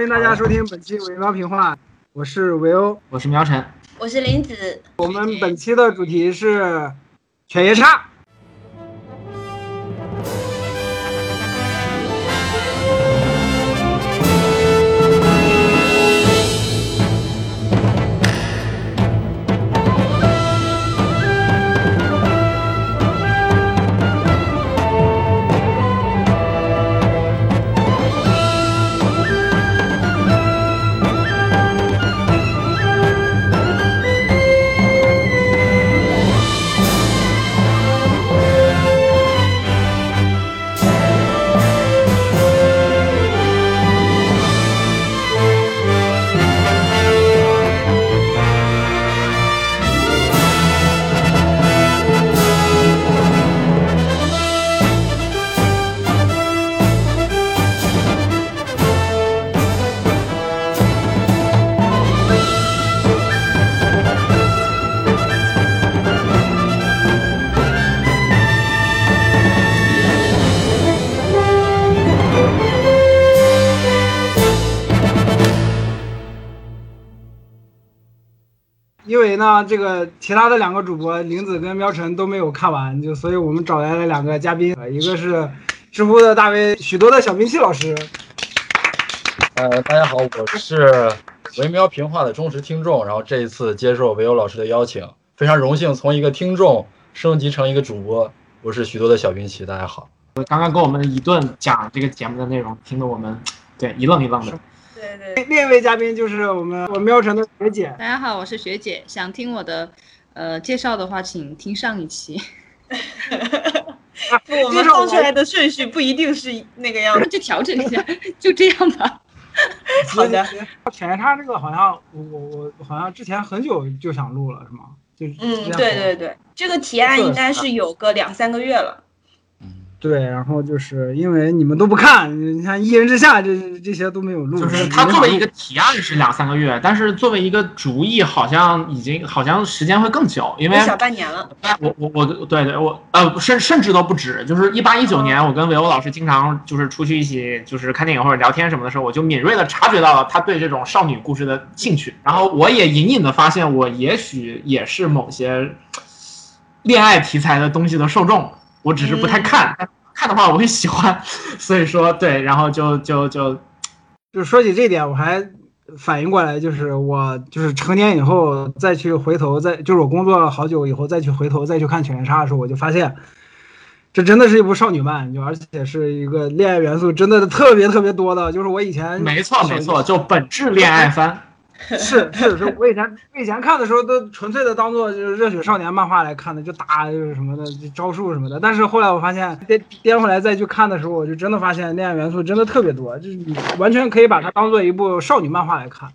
欢迎大家收听本期维喵评话，我是维欧，我是苗晨，我是林子。我们本期的主题是犬夜叉。呢，这个其他的两个主播林子跟喵晨都没有看完，就所以我们找来了两个嘉宾，呃一个是知乎的大 V 许多的小兵器老师，呃，大家好，我是维喵评话的忠实听众，然后这一次接受维欧老师的邀请，非常荣幸从一个听众升级成一个主播。我是许多的小兵器，大家好。刚刚跟我们一顿讲这个节目的内容，听得我们对一愣一愣的。对对，另一位嘉宾就是我们我喵晨的学姐，大家好，我是学姐。想听我的呃介绍的话，请听上一期。我们放出来的顺序不一定是那个样子，就调整一下，就这样吧。好的。犬夜叉这个好像我我我好像之前很久就想录了，是吗？就嗯，对对对，这个提案应该是有个两三个月了。对，然后就是因为你们都不看，你看《一人之下》这这些都没有录。就是他作为一个提案是两三个月，但是作为一个主意，好像已经好像时间会更久，因为小半年了。我我我对对，我呃甚甚至都不止，就是一八一九年，我跟维欧老师经常就是出去一起就是看电影或者聊天什么的时候，我就敏锐的察觉到了他对这种少女故事的兴趣，然后我也隐隐的发现，我也许也是某些恋爱题材的东西的受众。我只是不太看，嗯、看的话我会喜欢，所以说对，然后就就就就说起这点，我还反应过来，就是我就是成年以后再去回头再就是我工作了好久以后再去回头再去看《犬夜叉》的时候，我就发现这真的是一部少女漫，就而且是一个恋爱元素真的特别特别多的，就是我以前没错没错，就本质恋爱番。是是是，我以前 我以前看的时候都纯粹的当做就是热血少年漫画来看的，就打就是什么的招数什么的。但是后来我发现颠颠回来再去看的时候，我就真的发现恋爱元素真的特别多，就是你完全可以把它当做一部少女漫画来看。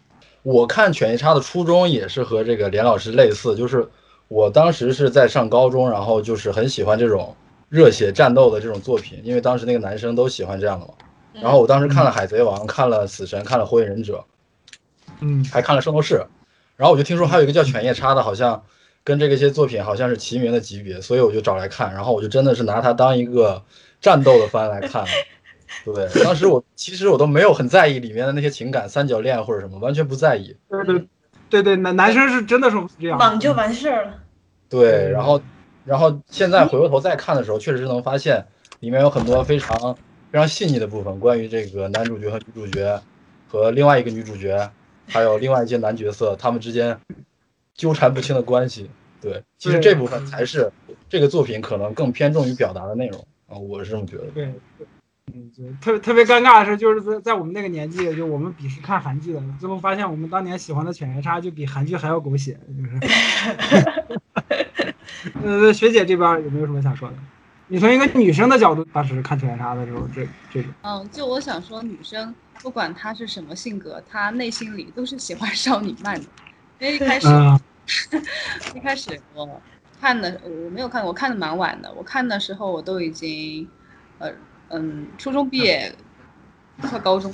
我看犬夜叉的初衷也是和这个连老师类似，就是我当时是在上高中，然后就是很喜欢这种热血战斗的这种作品，因为当时那个男生都喜欢这样的嘛。然后我当时看了《海贼王》，看了《死神》，看了《火影忍者》。嗯，还看了《圣斗士》，然后我就听说还有一个叫《犬夜叉》的，好像跟这个些作品好像是齐名的级别，所以我就找来看，然后我就真的是拿它当一个战斗的番来看。对，当时我其实我都没有很在意里面的那些情感、三角恋或者什么，完全不在意。对对对对，男男生是真的是这样，莽就完事儿了。对，然后然后现在回过头再看的时候，确实是能发现里面有很多非常非常细腻的部分，关于这个男主角和女主角和另外一个女主角。还有另外一些男角色，他们之间纠缠不清的关系。对，其实这部分才是这个作品可能更偏重于表达的内容啊，我是这么觉得。对，嗯，就特别特别尴尬的是，就是在在我们那个年纪，就我们鄙视看韩剧的，最后发现我们当年喜欢的《犬夜叉》就比韩剧还要狗血，就是。呃，学姐这边有没有什么想说的？你从一个女生的角度，当时看《犬夜叉》的时候，这这种。嗯，就我想说，女生不管她是什么性格，她内心里都是喜欢少女漫的。因为一开始，嗯、一开始我看的我没有看，我看的蛮晚的。我看的时候我都已经，呃嗯，初中毕业，快高中。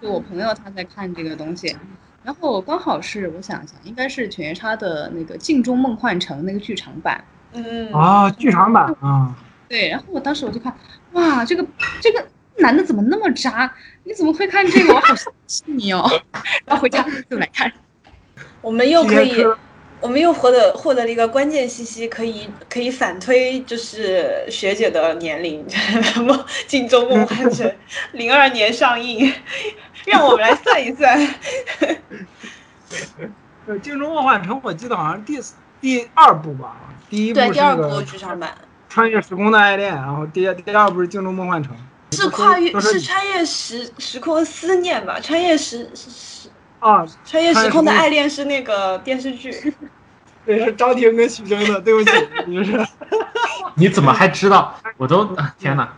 就我朋友他在看这个东西，然后刚好是我想想，应该是《犬夜叉》的那个《镜中梦幻城》那个剧场版。嗯啊，剧场版啊。对，然后我当时我就看，哇，这个这个男的怎么那么渣？你怎么会看这个？我好生气你哦！然后回家就来看。我们又可以我们又获得获得了一个关键信息，可以可以反推，就是学姐的年龄，什么《镜中梦幻城》零二年上映，让我们来算一算。呃，《镜中梦幻城》我记得好像第第二部吧，第一部对，第二部剧场版穿越时空的爱恋，然后第第二部是《镜中梦幻城》，是跨越是是穿越时时空思念吧？穿越时时啊，穿越时空的爱恋是那个电视剧。对，是张庭跟徐峥的，对不起，你是你怎么还知道？我都啊天哪！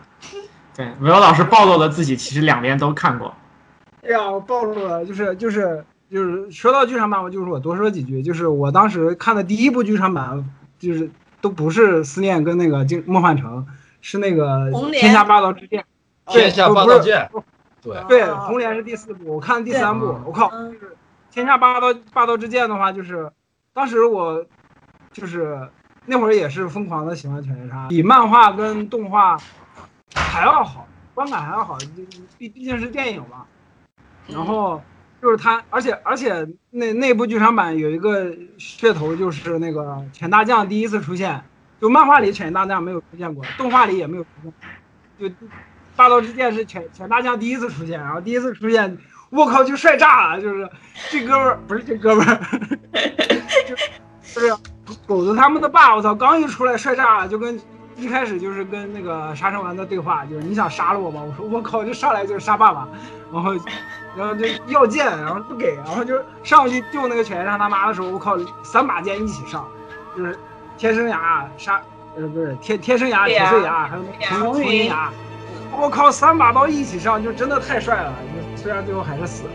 对，维欧老师暴露了自己，其实两边都看过。哎呀，我暴露了，就是就是就是说到剧场版，我就是我多说几句，就是我当时看的第一部剧场版，就是都不是思念跟那个《镜梦幻城》，是那个《天下霸道之剑》。天下霸道剑，对，对，哦红莲是第四部，我看第三部，我靠，嗯就是《天下霸道霸道之剑》的话，就是当时我就是那会儿也是疯狂的喜欢犬夜叉，比漫画跟动画还要好，观感还要好，毕毕竟是电影嘛。然后就是他，而且而且那那部剧场版有一个噱头，就是那个犬大将第一次出现，就漫画里犬大将没有出现过，动画里也没有出现，就霸道之剑是犬犬大将第一次出现，然后第一次出现，我靠就帅炸了，就是这哥们儿不是这哥们儿，就是狗子他们的爸，我操，刚一出来帅炸了，就跟一开始就是跟那个杀生丸的对话，就是你想杀了我吗？我说我靠，就上来就是杀爸爸，然后然后就要剑，然后不给，然后就上去救那个犬夜叉他妈的时候，我靠，三把剑一起上，就是天生牙杀呃不是天天生牙铁碎牙，还有那个重重云银牙，我靠，三把刀一起上，就真的太帅了。虽然最后还是死了，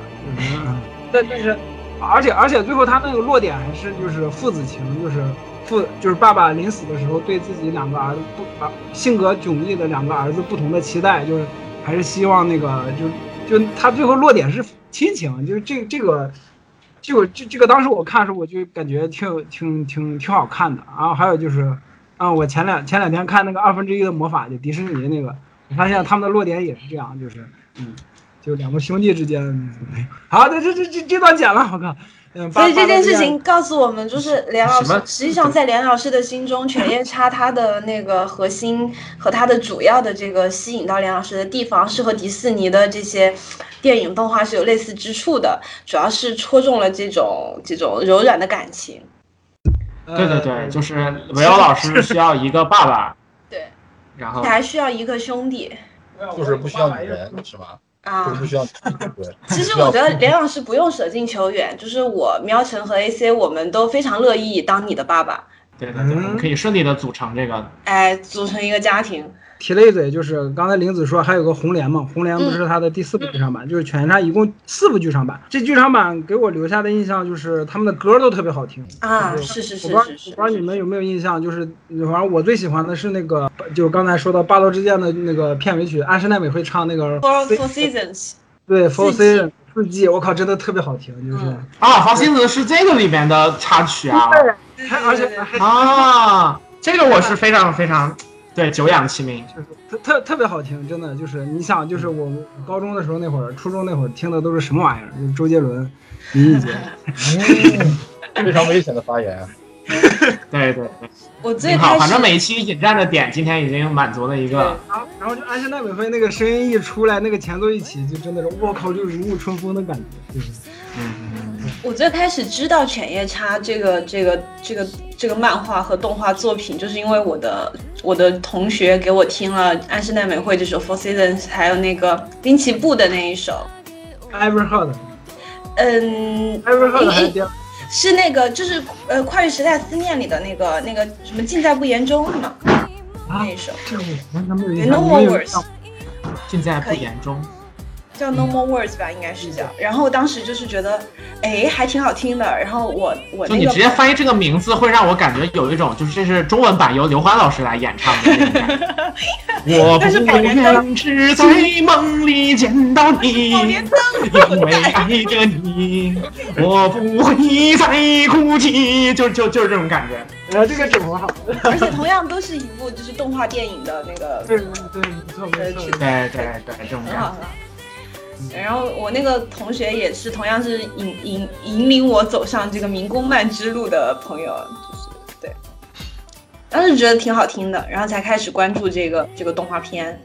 但但是，而且而且最后他那个落点还是就是父子情，就是父就是爸爸临死的时候对自己两个儿子不啊性格迥异的两个儿子不同的期待，就是还是希望那个就就他最后落点是亲情，就是这这个。这个这这个当时我看的时候，我就感觉挺挺挺挺好看的。然后还有就是，啊，我前两前两天看那个二分之一的魔法，就迪士尼那个，我发现他们的落点也是这样，就是，嗯，就两个兄弟之间。好，这这这这这段剪了，我靠。嗯，所以这件事情告诉我们，就是梁老师，实际上在梁老师的心中，犬夜叉它的那个核心和它的主要的这个吸引到梁老师的地方，是和迪士尼的这些电影动画是有类似之处的，主要是戳中了这种这种柔软的感情。对对对，就是维欧老师需要一个爸爸，对，然后你还需要一个兄弟。就是不需要女人，是吗？就啊。其实我觉得连老师不用舍近求远，就是我喵晨和 AC 我们都非常乐意当你的爸爸，对对对，我们可以顺利的组成这个。哎，组成一个家庭。提了一嘴，就是刚才玲子说还有个红莲嘛，红莲不是他的第四部剧场版，就是犬夜叉一共四部剧场版。这剧场版给我留下的印象就是他们的歌都特别好听。啊，就是是是我不知道是是是，我不知道你们有没有印象，就是反正我最喜欢的是那个，就是刚才说到《霸道之剑》的那个片尾曲，安室奈美惠唱那个 For Four Seasons，对 Four Seasons 四季，我靠，真的特别好听，就是。嗯。啊，花心子是这个里面的插曲啊！还而且还啊，这个我是非常非常对久仰其名。就是特特特别好听，真的就是你想，就是我高中的时候那会儿，初中那会儿听的都是什么玩意儿？就是周杰伦、林忆杰。嗯，非常危险的发言。啊 对对对，我最挺好。反正每一期引战的点，今天已经满足了一个。然后然后就安室奈美惠那个声音一出来，那个前奏一起，就真的是我靠，就如沐春风的感觉，就是。嗯，我最开始知道《犬夜叉》这个这个这个这个漫画和动画作品，就是因为我的我的同学给我听了安室奈美惠这首《Four Seasons》，还有那个滨崎步的那一首，Ever Heard，Ever 嗯，Heard 还是是那个就是呃《跨越时代思念》里的那个那个什么尽在不言中是吗？啊那一首这我完全没有印 No 象。More 尽在不言中。叫 No More Words 吧，应该是叫。然后当时就是觉得，哎，还挺好听的。然后我我就你那个直接翻译这个名字，会让我感觉有一种就是这是中文版由刘欢老师来演唱的。我但是不愿只在梦里见到你 因为爱着你，我不会再哭泣，就就就是这种感觉。然后这个整活好，而且同样都是一部就是动画电影的那个对对对，没错没错。对对对，这种感觉。然后我那个同学也是同样是引引引领我走上这个民工漫之路的朋友，就是对，当时觉得挺好听的，然后才开始关注这个这个动画片。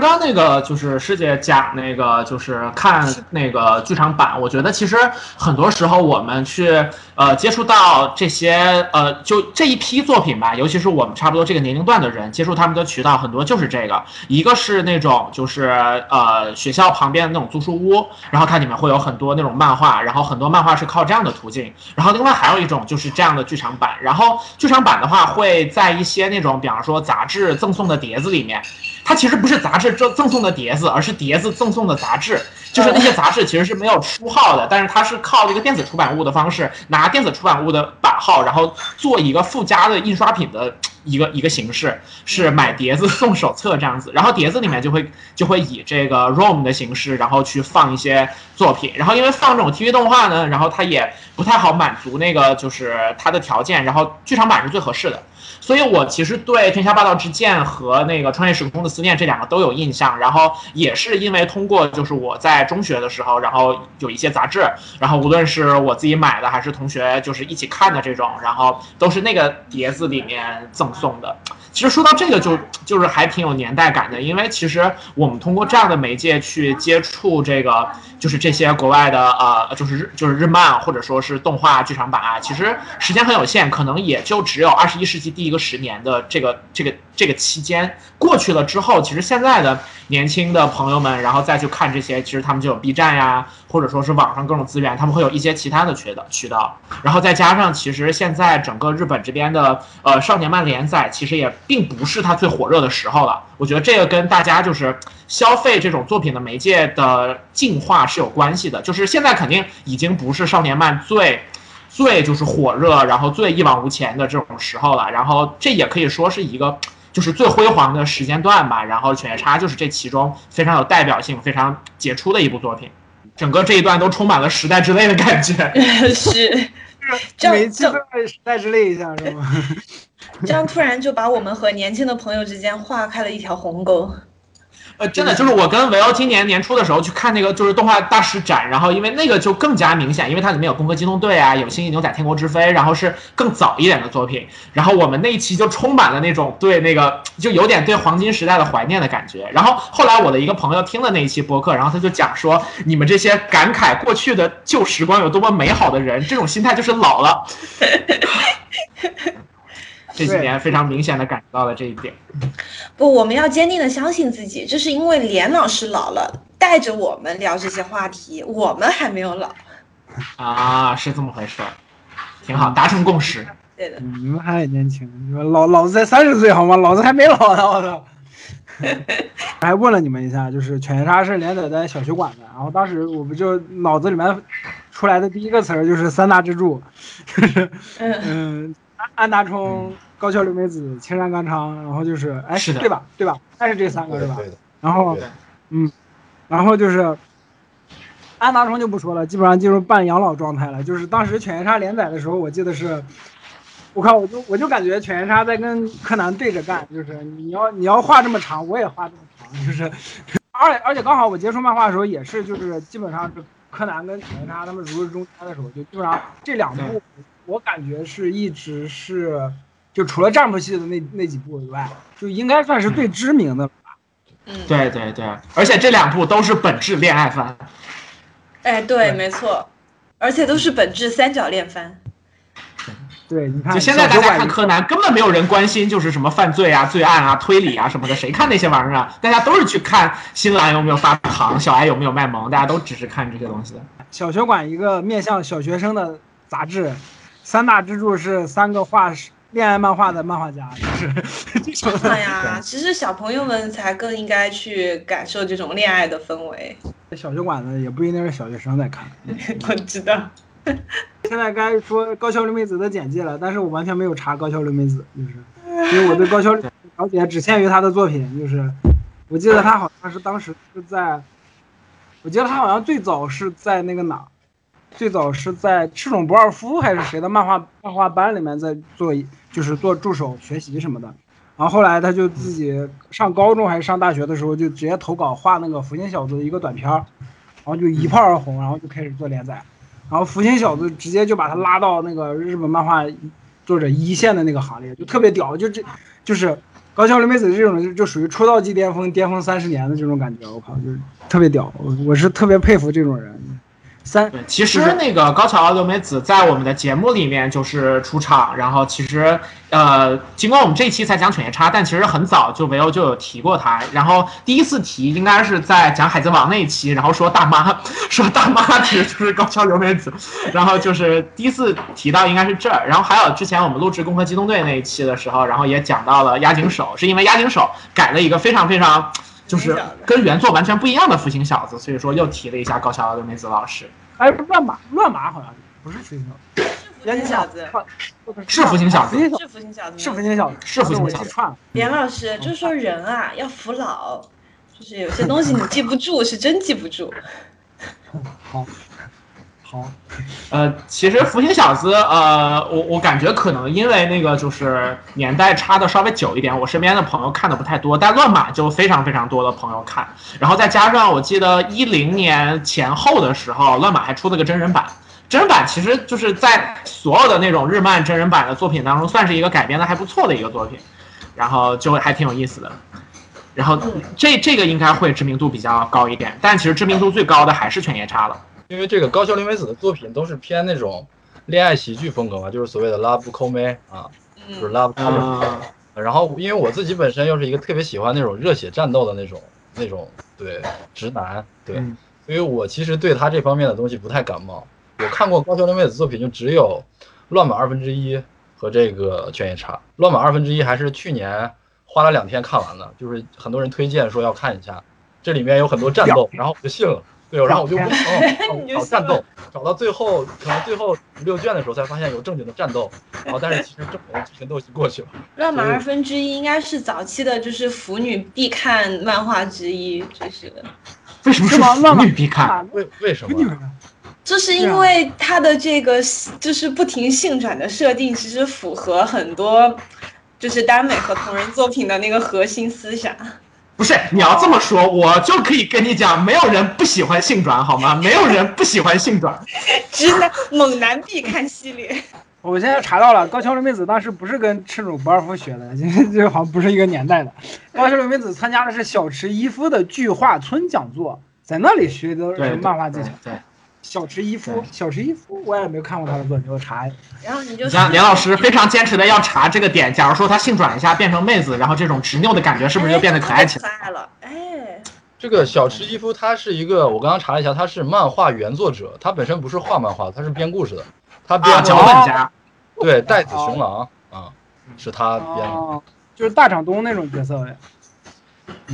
刚刚那个就是师姐讲那个，就是看那个剧场版，我觉得其实很多时候我们去呃接触到这些呃就这一批作品吧，尤其是我们差不多这个年龄段的人，接触他们的渠道很多就是这个，一个是那种就是呃学校旁边的那种租书屋，然后它里面会有很多那种漫画，然后很多漫画是靠这样的途径，然后另外还有一种就是这样的剧场版，然后剧场版的话会在一些那种比方说杂志赠送的碟子里面。它其实不是杂志赠赠送的碟子，而是碟子赠送的杂志。就是那些杂志其实是没有书号的，但是它是靠这个电子出版物的方式，拿电子出版物的版号，然后做一个附加的印刷品的一个一个形式，是买碟子送手册这样子。然后碟子里面就会就会以这个 ROM 的形式，然后去放一些作品。然后因为放这种 TV 动画呢，然后它也不太好满足那个就是它的条件，然后剧场版是最合适的。所以我其实对《天下霸道之剑》和那个《穿越时空的思念》这两个都有印象，然后也是因为通过就是我在中学的时候，然后有一些杂志，然后无论是我自己买的还是同学就是一起看的这种，然后都是那个碟子里面赠送的。其实说到这个就就是还挺有年代感的，因为其实我们通过这样的媒介去接触这个，就是这些国外的呃，就是日就是日漫或者说是动画剧场版啊，其实时间很有限，可能也就只有二十一世纪第一个十年的这个这个这个期间。过去了之后，其实现在的年轻的朋友们，然后再去看这些，其实他们就有 B 站呀，或者说是网上各种资源，他们会有一些其他的渠道渠道，然后再加上其实现在整个日本这边的呃少年漫连载，其实也并不是它最火热的时候了。我觉得这个跟大家就是消费这种作品的媒介的进化是有关系的。就是现在肯定已经不是少年漫最最就是火热，然后最一往无前的这种时候了。然后这也可以说是一个就是最辉煌的时间段吧。然后《犬夜叉》就是这其中非常有代表性、非常杰出的一部作品。整个这一段都充满了时代之泪的感觉。是，这样这都要时代之泪一下是吗？这样突然就把我们和年轻的朋友之间划开了一条鸿沟。呃，真的就是我跟维欧今年年初的时候去看那个就是动画大师展，然后因为那个就更加明显，因为它里面有《攻壳机动队》啊，有《星际牛仔天国之飞》，然后是更早一点的作品，然后我们那一期就充满了那种对那个就有点对黄金时代的怀念的感觉。然后后来我的一个朋友听了那一期播客，然后他就讲说，你们这些感慨过去的旧时光有多么美好的人，这种心态就是老了。这几年非常明显的感觉到了这一点。不，我们要坚定的相信自己，这是因为连老师老了，带着我们聊这些话题，我们还没有老。啊，是这么回事儿，挺好，达成共识。对的，嗯你们还年轻，你们老老子才三十岁好吗？老子还没老呢，我操！还问了你们一下，就是犬夜叉是连载在小学馆的，然后当时我不就脑子里面出来的第一个词儿就是三大支柱，就是嗯，嗯，安安达充、高桥留美子、青山刚昌，然后就是哎，是的对吧？对吧？还是这三个是吧？对的，然后，嗯，然后就是安达充就不说了，基本上进入半养老状态了。就是当时犬夜叉连载的时候，我记得是，我靠，我就我就感觉犬夜叉在跟柯南对着干，就是你要你要画这么长，我也画这么长，就是，而且而且刚好我接触漫画的时候也是，就是基本上是柯南跟犬夜叉他们如日中天的时候，就基本上这两部我感觉是一直是，就除了战部系的那那几部以外，就应该算是最知名的了。嗯，对对对，而且这两部都是本质恋爱番。哎，对，对没错，而且都是本质三角恋番。对，你看，就现在大家看柯南，根本没有人关心就是什么犯罪啊、罪案啊、推理啊什么的，谁看那些玩意儿啊？大家都是去看新兰有没有发糖，小哀有没有卖萌，大家都只是看这些东西的。小学馆一个面向小学生的杂志，三大支柱是三个画恋爱漫画的漫画家，就是。这种的。哎呀，其实小朋友们才更应该去感受这种恋爱的氛围。小学馆的也不一定是。小学生在看。我知道，现在该说高桥留美子的简介了，但是。我完全没有查高桥留美子，就是。因为我对高桥留了解只限于她的作品，就是。我记得她好像是。当时是。在，我记得她好像最早是。在那个哪，最早是。在赤冢不二夫还是。谁的漫画漫画班里面在做，就是做助手学习什么的。然后后来他就自己上高中还是上大学的时候，就直接投稿画那个福星小子的一个短片儿，然后就一炮而红，然后就开始做连载。然后福星小子直接就把他拉到那个日本漫画作者一线的那个行列，就特别屌，就这就是高桥留美子这种人就就属于出道即巅峰，巅峰三十年的这种感觉，我靠，就是特别屌，我我是特别佩服这种人。三对，其实那个高桥留美子在我们的节目里面就是出场，然后其实呃，尽管我们这一期才讲犬夜叉，但其实很早就维欧就有提过他。然后第一次提应该是在讲海贼王那一期，然后说大妈 说大妈其实就是高桥留美子，然后就是第一次提到应该是这儿。然后还有之前我们录制《攻壳机动队》那一期的时候，然后也讲到了押井守，是因为押井守改了一个非常非常。就是跟原作完全不一样的福星小子，所以说又提了一下高桥留美子老师。哎，乱马乱马好像是不是福星小子，福星小子是福星小子福星小是福星小子，是福星小子，是福星小子。连老师就是说人啊要服老，就是有些东西你记不住，是真记不住。好，好，呃，其实福星小子，呃，我我感觉可能因为那个就是年代差的稍微久一点，我身边的朋友看的不太多，但乱码就非常非常多的朋友看，然后再加上我记得一零年前后的时候，乱码还出了个真人版。真人版其实就是在所有的那种日漫真人版的作品当中，算是一个改编的还不错的一个作品，然后就还挺有意思的。然后这这个应该会知名度比较高一点，但其实知名度最高的还是犬夜叉了。因为这个高桥留美子的作品都是偏那种恋爱喜剧风格嘛，就是所谓的 love comedy 啊，就是嗯，love comedy。嗯，然后因为我自己本身又是一个特别喜欢那种热血战斗的那种那种对直男，对，嗯所以我其实对他这方面的东西不太感冒。我看过高桥留美子作品就只有《乱马二分之一》和这个《犬夜叉》。《乱马二分之一》还是去年花了两天看完的，就是很多人推荐说要看一下，这里面有很多战斗，然后我就信了。对，然后我就两哦 你就信了找战斗，找到最后可能最后五六卷的时候才发现有正经的战斗，然后但是其实正经的剧情都已经过去了。乱马二分之一应该是早期的，就是腐女必看漫画之一，就是为什么是腐女必看？为为什么？就是因为它的这个就是不停性转的设定，其实符合很多就是耽美和同人作品的那个核心思想。不是你要这么说，我就可以跟你讲，没有人不喜欢性转，好吗？没有人不喜欢性转。直男猛男必看系列，我现在查到了，高桥留美子当时不是跟赤冢不二夫学的，这这好像不是一个年代的。高桥留美子参加的是小池一夫的巨画村讲座，在那里学的对是漫画技巧。对，小池一夫，小池一夫，我也没有看过他的作品，我查一下。然后你就你像连老师非常坚持的要查这个点，假如说他性转一下变成妹子，然后这种执拗的感觉是不是就变得可爱起来？可爱了？哎，这个小池一夫他是一个，我刚刚查了一下，他是漫画原作者，他本身不是画漫画，他是编故事的，他编啊，脚本家，对带子雄狼啊，是他编的，哦，就是大长东那种角色呗。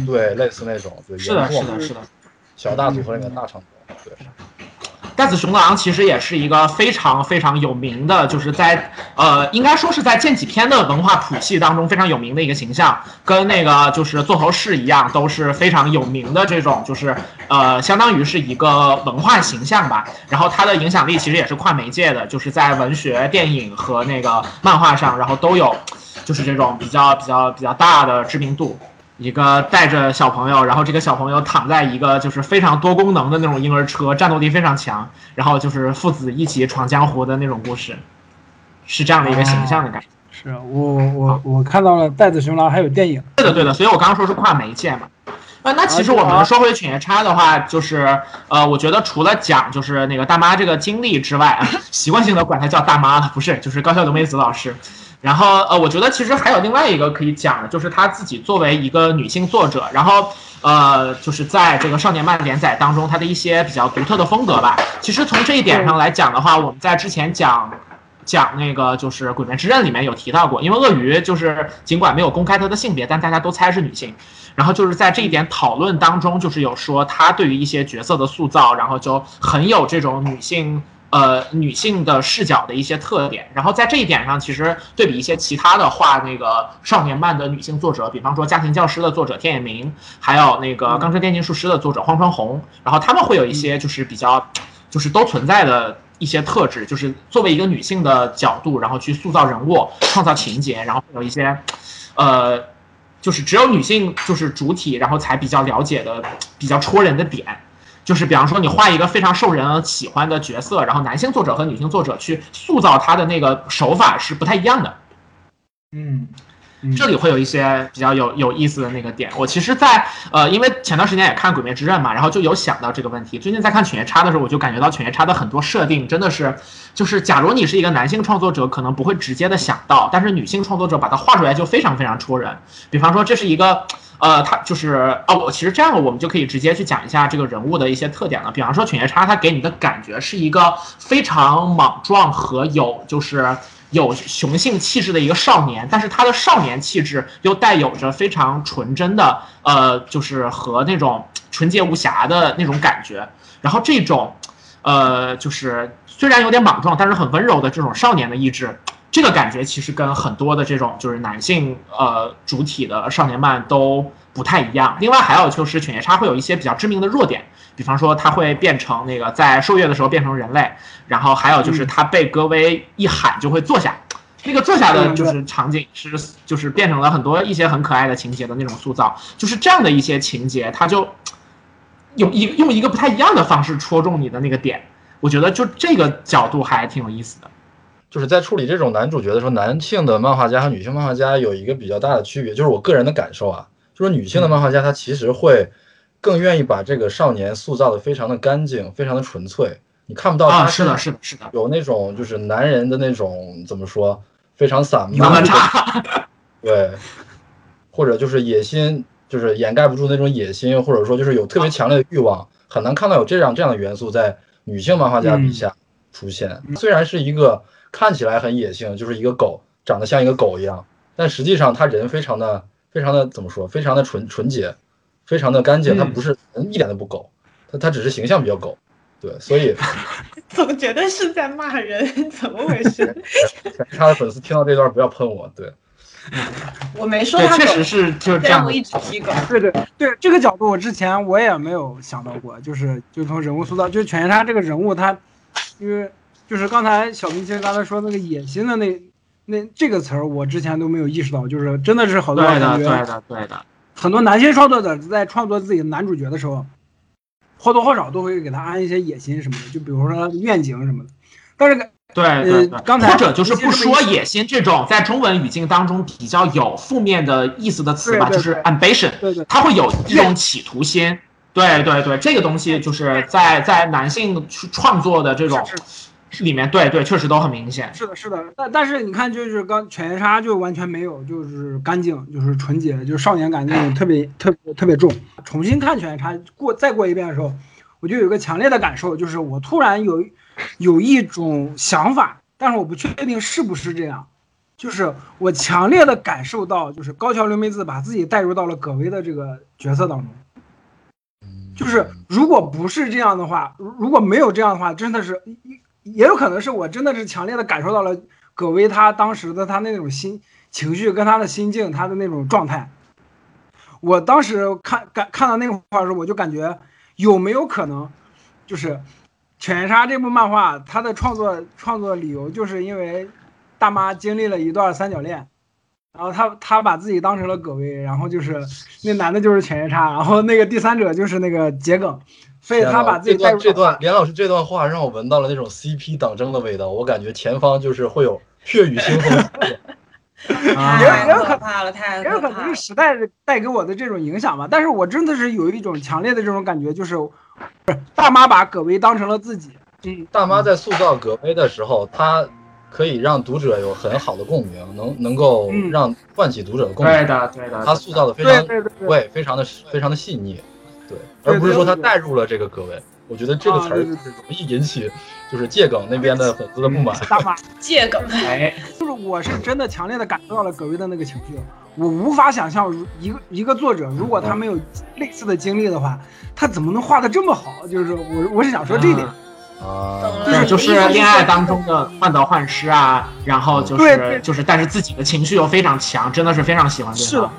对，类似那种，对，是的，是的，是的。小大组合里面大长东，对，带子雄狼其实也是一个非常非常有名的，就是在呃，应该说是在剑戟片的文化谱系当中非常有名的一个形象，跟那个就是座头市一样，都是非常有名的这种，就是呃，相当于是一个文化形象吧。然后它的影响力其实也是跨媒介的，就是在文学、电影和那个漫画上，然后都有，就是这种比较比较比较大的知名度。一个带着小朋友，然后这个小朋友躺在一个就是非常多功能的那种婴儿车，战斗力非常强，然后就是父子一起闯江湖的那种故事，是这样的一个形象的感觉。是我我我看到了带子熊狼还有电影，对的，对的，所以我刚刚说是跨媒介嘛。啊，那其实我们说回犬夜叉的话，就是呃，我觉得除了讲就是那个大妈这个经历之外，习惯性的管她叫大妈了，不是，就是高校留美子老师。然后呃，我觉得其实还有另外一个可以讲的，就是她自己作为一个女性作者，然后呃，就是在这个少年漫连载当中，她的一些比较独特的风格吧。其实从这一点上来讲的话，我们在之前讲讲那个就是《鬼灭之刃》里面有提到过，因为鳄鱼就是尽管没有公开她的性别，但大家都猜是女性。然后就是在这一点讨论当中，就是有说她对于一些角色的塑造，然后就很有这种女性呃女性的视角的一些特点。然后在这一点上，其实对比一些其他的画那个少年漫的女性作者，比方说《家庭教师》的作者天野明，还有那个《钢之炼金术师》的作者荒川弘，然后他们会有一些就是比较就是都存在的。一些特质，就是作为一个女性的角度，然后去塑造人物、创造情节，然后有一些，呃，就是只有女性就是主体，然后才比较了解的、比较戳人的点。就是比方说，你画一个非常受人喜欢的角色，然后男性作者和女性作者去塑造他的那个手法是不太一样的。嗯，这里会有一些比较有有意思的那个点。我其实在，呃，因为前段时间也看《鬼灭之刃》嘛，然后就有想到这个问题。最近在看《犬夜叉》的时候，我就感觉到《犬夜叉》的很多设定真的是，就是假如你是一个男性创作者，可能不会直接的想到，但是女性创作者把它画出来就非常非常戳人。比方说，这是一个。呃，他就是哦，我其实这样我们就可以直接去讲一下这个人物的一些特点了。比方说犬夜叉，他给你的感觉是一个非常莽撞和有就是有雄性气质的一个少年，但是他的少年气质又带有着非常纯真的呃，就是和那种纯洁无瑕的那种感觉。然后这种呃，就是虽然有点莽撞，但是很温柔的这种少年的意志。这个感觉其实跟很多的这种就是男性呃主体的少年漫都不太一样。另外还有就是犬夜叉会有一些比较致命的弱点，比方说它会变成那个在受月的时候变成人类，然后还有就是他被戈威一喊就会坐下，那个坐下的就是场景是就是变成了很多一些很可爱的情节的那种塑造，就是这样的一些情节，它就用一用一个不太一样的方式戳中你的那个点，我觉得就这个角度还挺有意思的。就是在处理这种男主角的时候，男性的漫画家和女性漫画家有一个比较大的区别，就是我个人的感受啊，就是女性的漫画家她其实会更愿意把这个少年塑造的非常的干净，非常的纯粹，你看不到啊，他是的，是的，是的，有那种就是男人的那种怎么说，非常散慢慢漫，差，对，或者就是野心，就是掩盖不住那种野心，或者说就是有特别强烈的欲望，很难看到有这样这样的元素在女性漫画家笔下出现。虽然是一个看起来很野性，就是一个狗长得像一个狗一样，但实际上他人非常的非常的怎么说，非常的纯纯洁，非常的干净，他嗯不是一点都不狗，他他只是形象比较狗。对，所以 总觉得是在骂人，怎么回事？他的粉丝听到这段不要喷我。对，我没说，他狗，确实是就是这样。一直提狗。对对对，这个角度我之前我也没有想到过，就是就从人物塑造，就是犬夜叉这个人物他因为就是刚才小明其实刚才说那个野心的那那这个词儿，我之前都没有意识到，就是真的是好多对的，对的，对的，很多男性创作者在创作自己的男主角的时候，或多或少都会给他安一些野心什么的，就比如说愿景什么的。但是对对对，呃刚才或者就是不说野心这种在中文语境当中比较有负面的意思的词吧，就是 ambition，对对。它会有一种企图心。对对对，这个东西就是在在男性去创作的这种是里面，对对，确实都很明显。是的，是的，但但是你看，就是刚犬夜叉就完全没有，就是干净，就是纯洁，就是少年感那种特别特别特别重。重新看犬夜叉过再过一遍的时候，我就有一个强烈的感受，就是我突然有有一种想法，但是我不确定是不是这样，就是我强烈的感受到，就是高桥留美子把自己带入到了葛薇的这个角色当中。就是如果不是这样的话，如如果没有这样的话，真的是也也有可能是我真的是强烈的感受到了葛薇她当时的她那种心情绪跟她的心境，她的那种状态。我当时看看看到那个画的时候，我就感觉有没有可能，就是《犬夜叉》这部漫画它的创作创作理由就是因为大妈经历了一段三角恋。然后他他把自己当成了葛薇，然后就是那男的就是犬夜叉，然后那个第三者就是那个桔梗，所以他把自己带入这段连老师这段话让我闻到了那种 CP 党争的味道，我感觉前方就是会有血雨腥风。也有可可怕了，太也有可能是。时代带给我的这种影响吧。但是我真的是有一种强烈的这种感觉，就是不是大妈把葛薇当成了自己，嗯，大妈在塑造葛薇的时候，她可以让读者有很好的共鸣，能能够嗯让唤起读者的共鸣。对的，对的，她塑造的非常对，非常的非常的细腻，对，而不是说她对带入了这个葛薇。我觉得这个词儿容易引起就是桔梗那边的粉丝的不满。大妈 借梗，哎，就是我是真的强烈的感受到了葛薇的那个情绪，我无法想象如一个一个作者如果他没有类似的经历的话，他怎么能画的这么好？就是我我是想说这一点。啊啊懂了对，就是恋爱当中的患得患失啊，然后就是就是，但是自己的情绪又非常强，真的是非常喜欢对是的方。，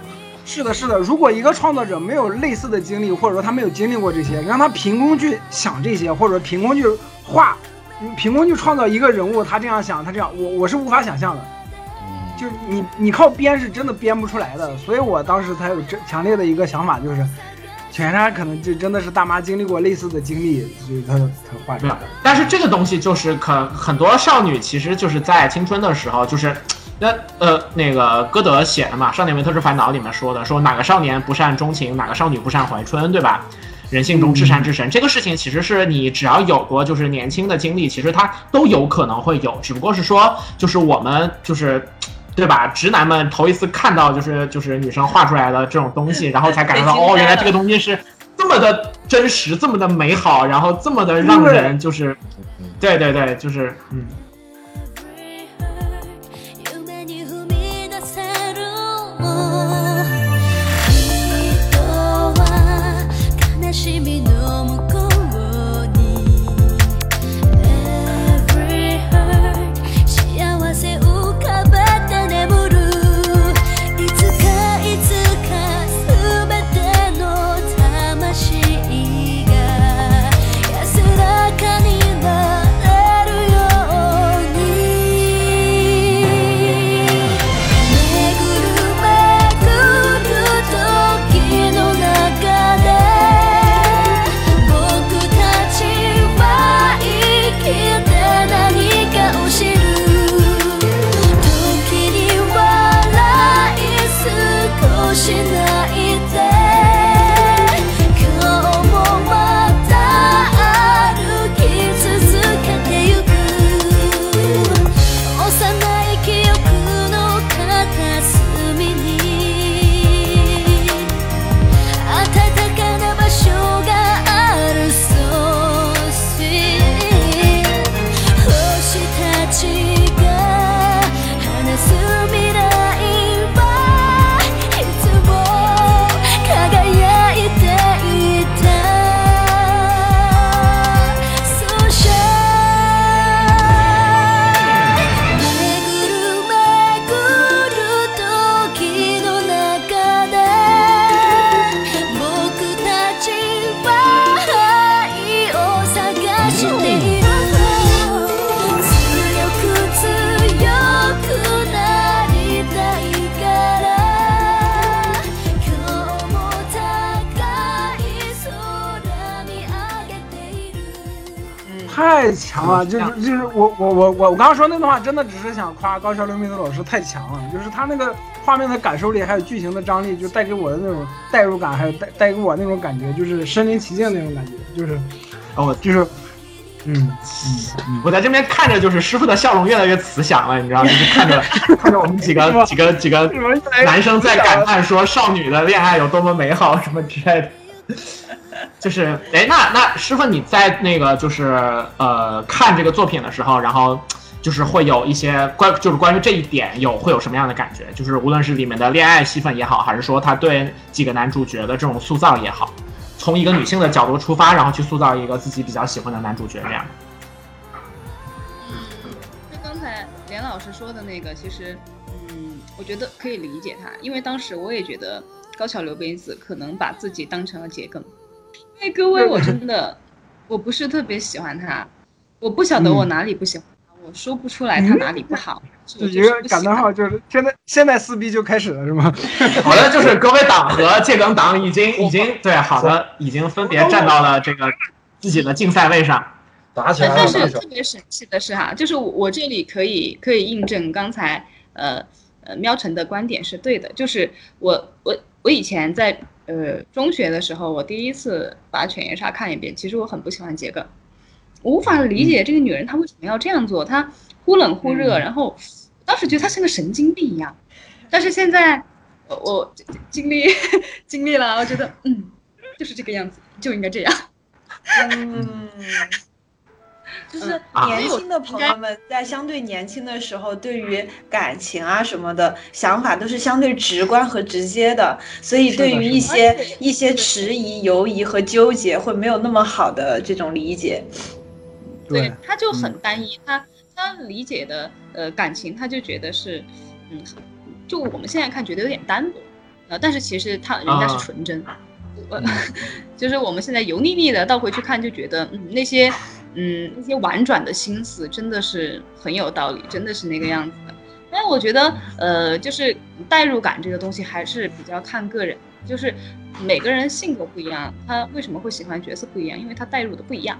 是的，是的。如果一个创作者没有类似的经历，或者说他没有经历过这些，让他凭空去想这些，或者凭空去画，凭空去创造一个人物，他这样想，他这样，我我是无法想象的。嗯，就是你你靠编是真的编不出来的，所以我当时才有这强烈的一个想法，就是犬夜叉可能就真的是大妈经历过类似的经历，所以他他画出对来的。，但是这个东西就是可很多少女其实就是在青春的时候，就是那呃那个歌德写的嘛，《少年维特之烦恼》里面说的，说哪个少年不善钟情，哪个少女不善怀春，对吧？人性中至善至神，这个事情其实是你只要有过就是年轻的经历，其实它都有可能会有，只不过是说就是我们就是。对吧？直男们头一次看到就是就是女生画出来的这种东西，然后才感觉到 哦，原来这个东西是这么的真实，这么的美好，然后这么的让人就是嗯对对对，就是嗯，太强了，就是就是我我我我我刚刚说那段话，真的只是想夸高桥留美的老师太强了，就是他那个画面的感受力，还有剧情的张力，就带给我的那种代入感，还有带带给我那种感觉，就是身临其境那种感觉，就是哦，就是，嗯嗯嗯，我在这边看着，就是师傅的笑容越来越慈祥了，你知道，就是看着 看着我们几个几个几个男生在感叹说少女的恋爱有多么美好什么之类的。就是，哎，那那师傅你在那个就是呃看这个作品的时候，然后就是会有一些关就是关于这一点有会有什么样的感觉？就是无论是里面的恋爱戏份也好，还是说他对几个男主角的这种塑造也好，从一个女性的角度出发，然后去塑造一个自己比较喜欢的男主角这样。嗯就刚才连老师说的那个，其实，嗯，我觉得可以理解他，因为当时我也觉得高桥留美子可能把自己当成了桔梗，因为戈薇我 真的我不是特别喜欢他，我不晓得我哪里不喜欢他，我说不出来他哪里不好，就一个感叹号，就是现在现在撕逼就开始了是吗？好的，就是各位党和借梗党已经已经对好的已经分别站到了这个自己的竞赛位上。打起来了，但是特别神奇的是哈，就是我我这里可以可以印证刚才呃呃喵晨的观点是对的，就是我我我以前在呃中学的时候，我第一次把《犬夜叉》看一遍，其实我很不喜欢桔梗，我无法理解这个女人她为什么要这样做，她忽冷忽热，然后当时觉得她像个神经病一样，但是现在我我经历 经历了，我觉得嗯就是这个样子，就应该这样。嗯，就是啊。年轻的朋友们在相对年轻的时候，对于感情啊什么的想法都是相对直观和直接的，所以对于一些一些迟疑、犹疑和纠结会没有那么好的这种理解。对，他就很单一，他他理解的呃感情，他就觉得是，嗯，就我们现在看觉得有点单薄，呃，但是其实他人家是啊。纯真，呃，就是我们现在油腻腻的倒回去看，就觉得嗯那些嗯那些婉转的心思真的是很有道理，真的是那个样子的。但是我觉得呃，就是代入感这个东西还是比较看个人，就是每个人性格不一样，他为什么会喜欢角色不一样，因为他代入的不一样。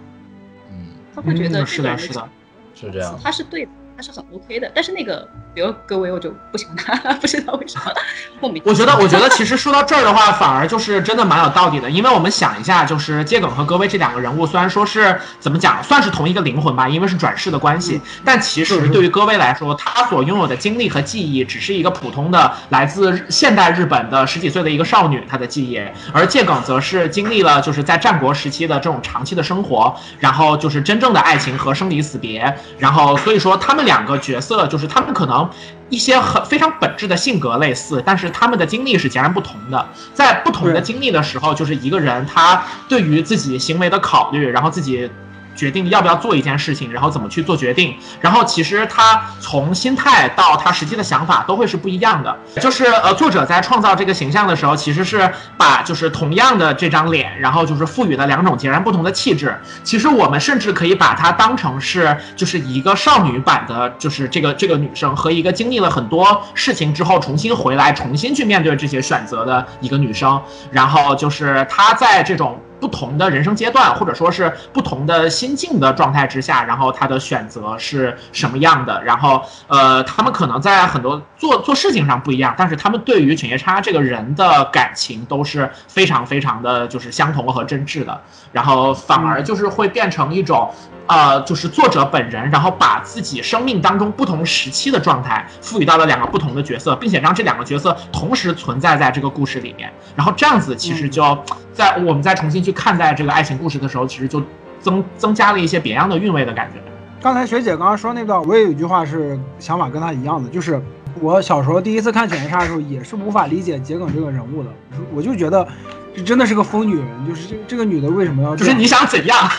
嗯，他会觉得嗯是的，这个人是的。是这样。他是对的，他是很 OK 的。但是那个，比如各位，我就不喜欢他，不知道为什么，莫名。我觉得，我觉得其实说到这儿的话，反而就是真的蛮有道理的。因为我们想一下，就是桔梗和戈威这两个人物，虽然说是怎么讲，算是同一个灵魂吧，因为是转世的关系，但其实对于戈威来说，他所拥有的经历和记忆，只是一个普通的来自现代日本的十几岁的一个少女她的记忆，而桔梗则是经历了就是在战国时期的这种长期的生活，然后就是真正的爱情和生离死别，然后所以说他们两个角色就是他们可能一些很非常本质的性格类似，但是他们的经历是截然不同的。在不同的经历的时候，就是一个人他对于自己行为的考虑，然后自己。决定要不要做一件事情，然后怎么去做决定，然后其实他从心态到他实际的想法都会是不一样的。就是呃，作者在创造这个形象的时候，其实是把就是同样的这张脸，然后就是赋予了两种截然不同的气质。其实我们甚至可以把它当成是就是一个少女版的，就是这个这个女生和一个经历了很多事情之后重新回来，重新去面对这些选择的一个女生。然后就是她在这种。不同的人生阶段，或者说是不同的心境的状态之下，然后他的选择是什么样的？然后，呃，他们可能在很多做做事情上不一样，但是他们对于犬夜叉这个人的感情都是非常非常的就是相同和真挚的。然后反而就是会变成一种，呃，就是作者本人，然后把自己生命当中不同时期的状态赋予到了两个不同的角色，并且让这两个角色同时存在在这个故事里面。然后这样子其实就在我们再重新去看待这个爱情故事的时候，其实就增增加了一些别样的韵味的感觉。刚才学姐刚刚说那段，我也有一句话是想法跟她一样的，就是我小时候第一次看《犬夜叉》的时候，也是无法理解桔梗这个人物的，我就觉得这真的是个疯女人，就是这这个女的为什么要？就是你想怎样？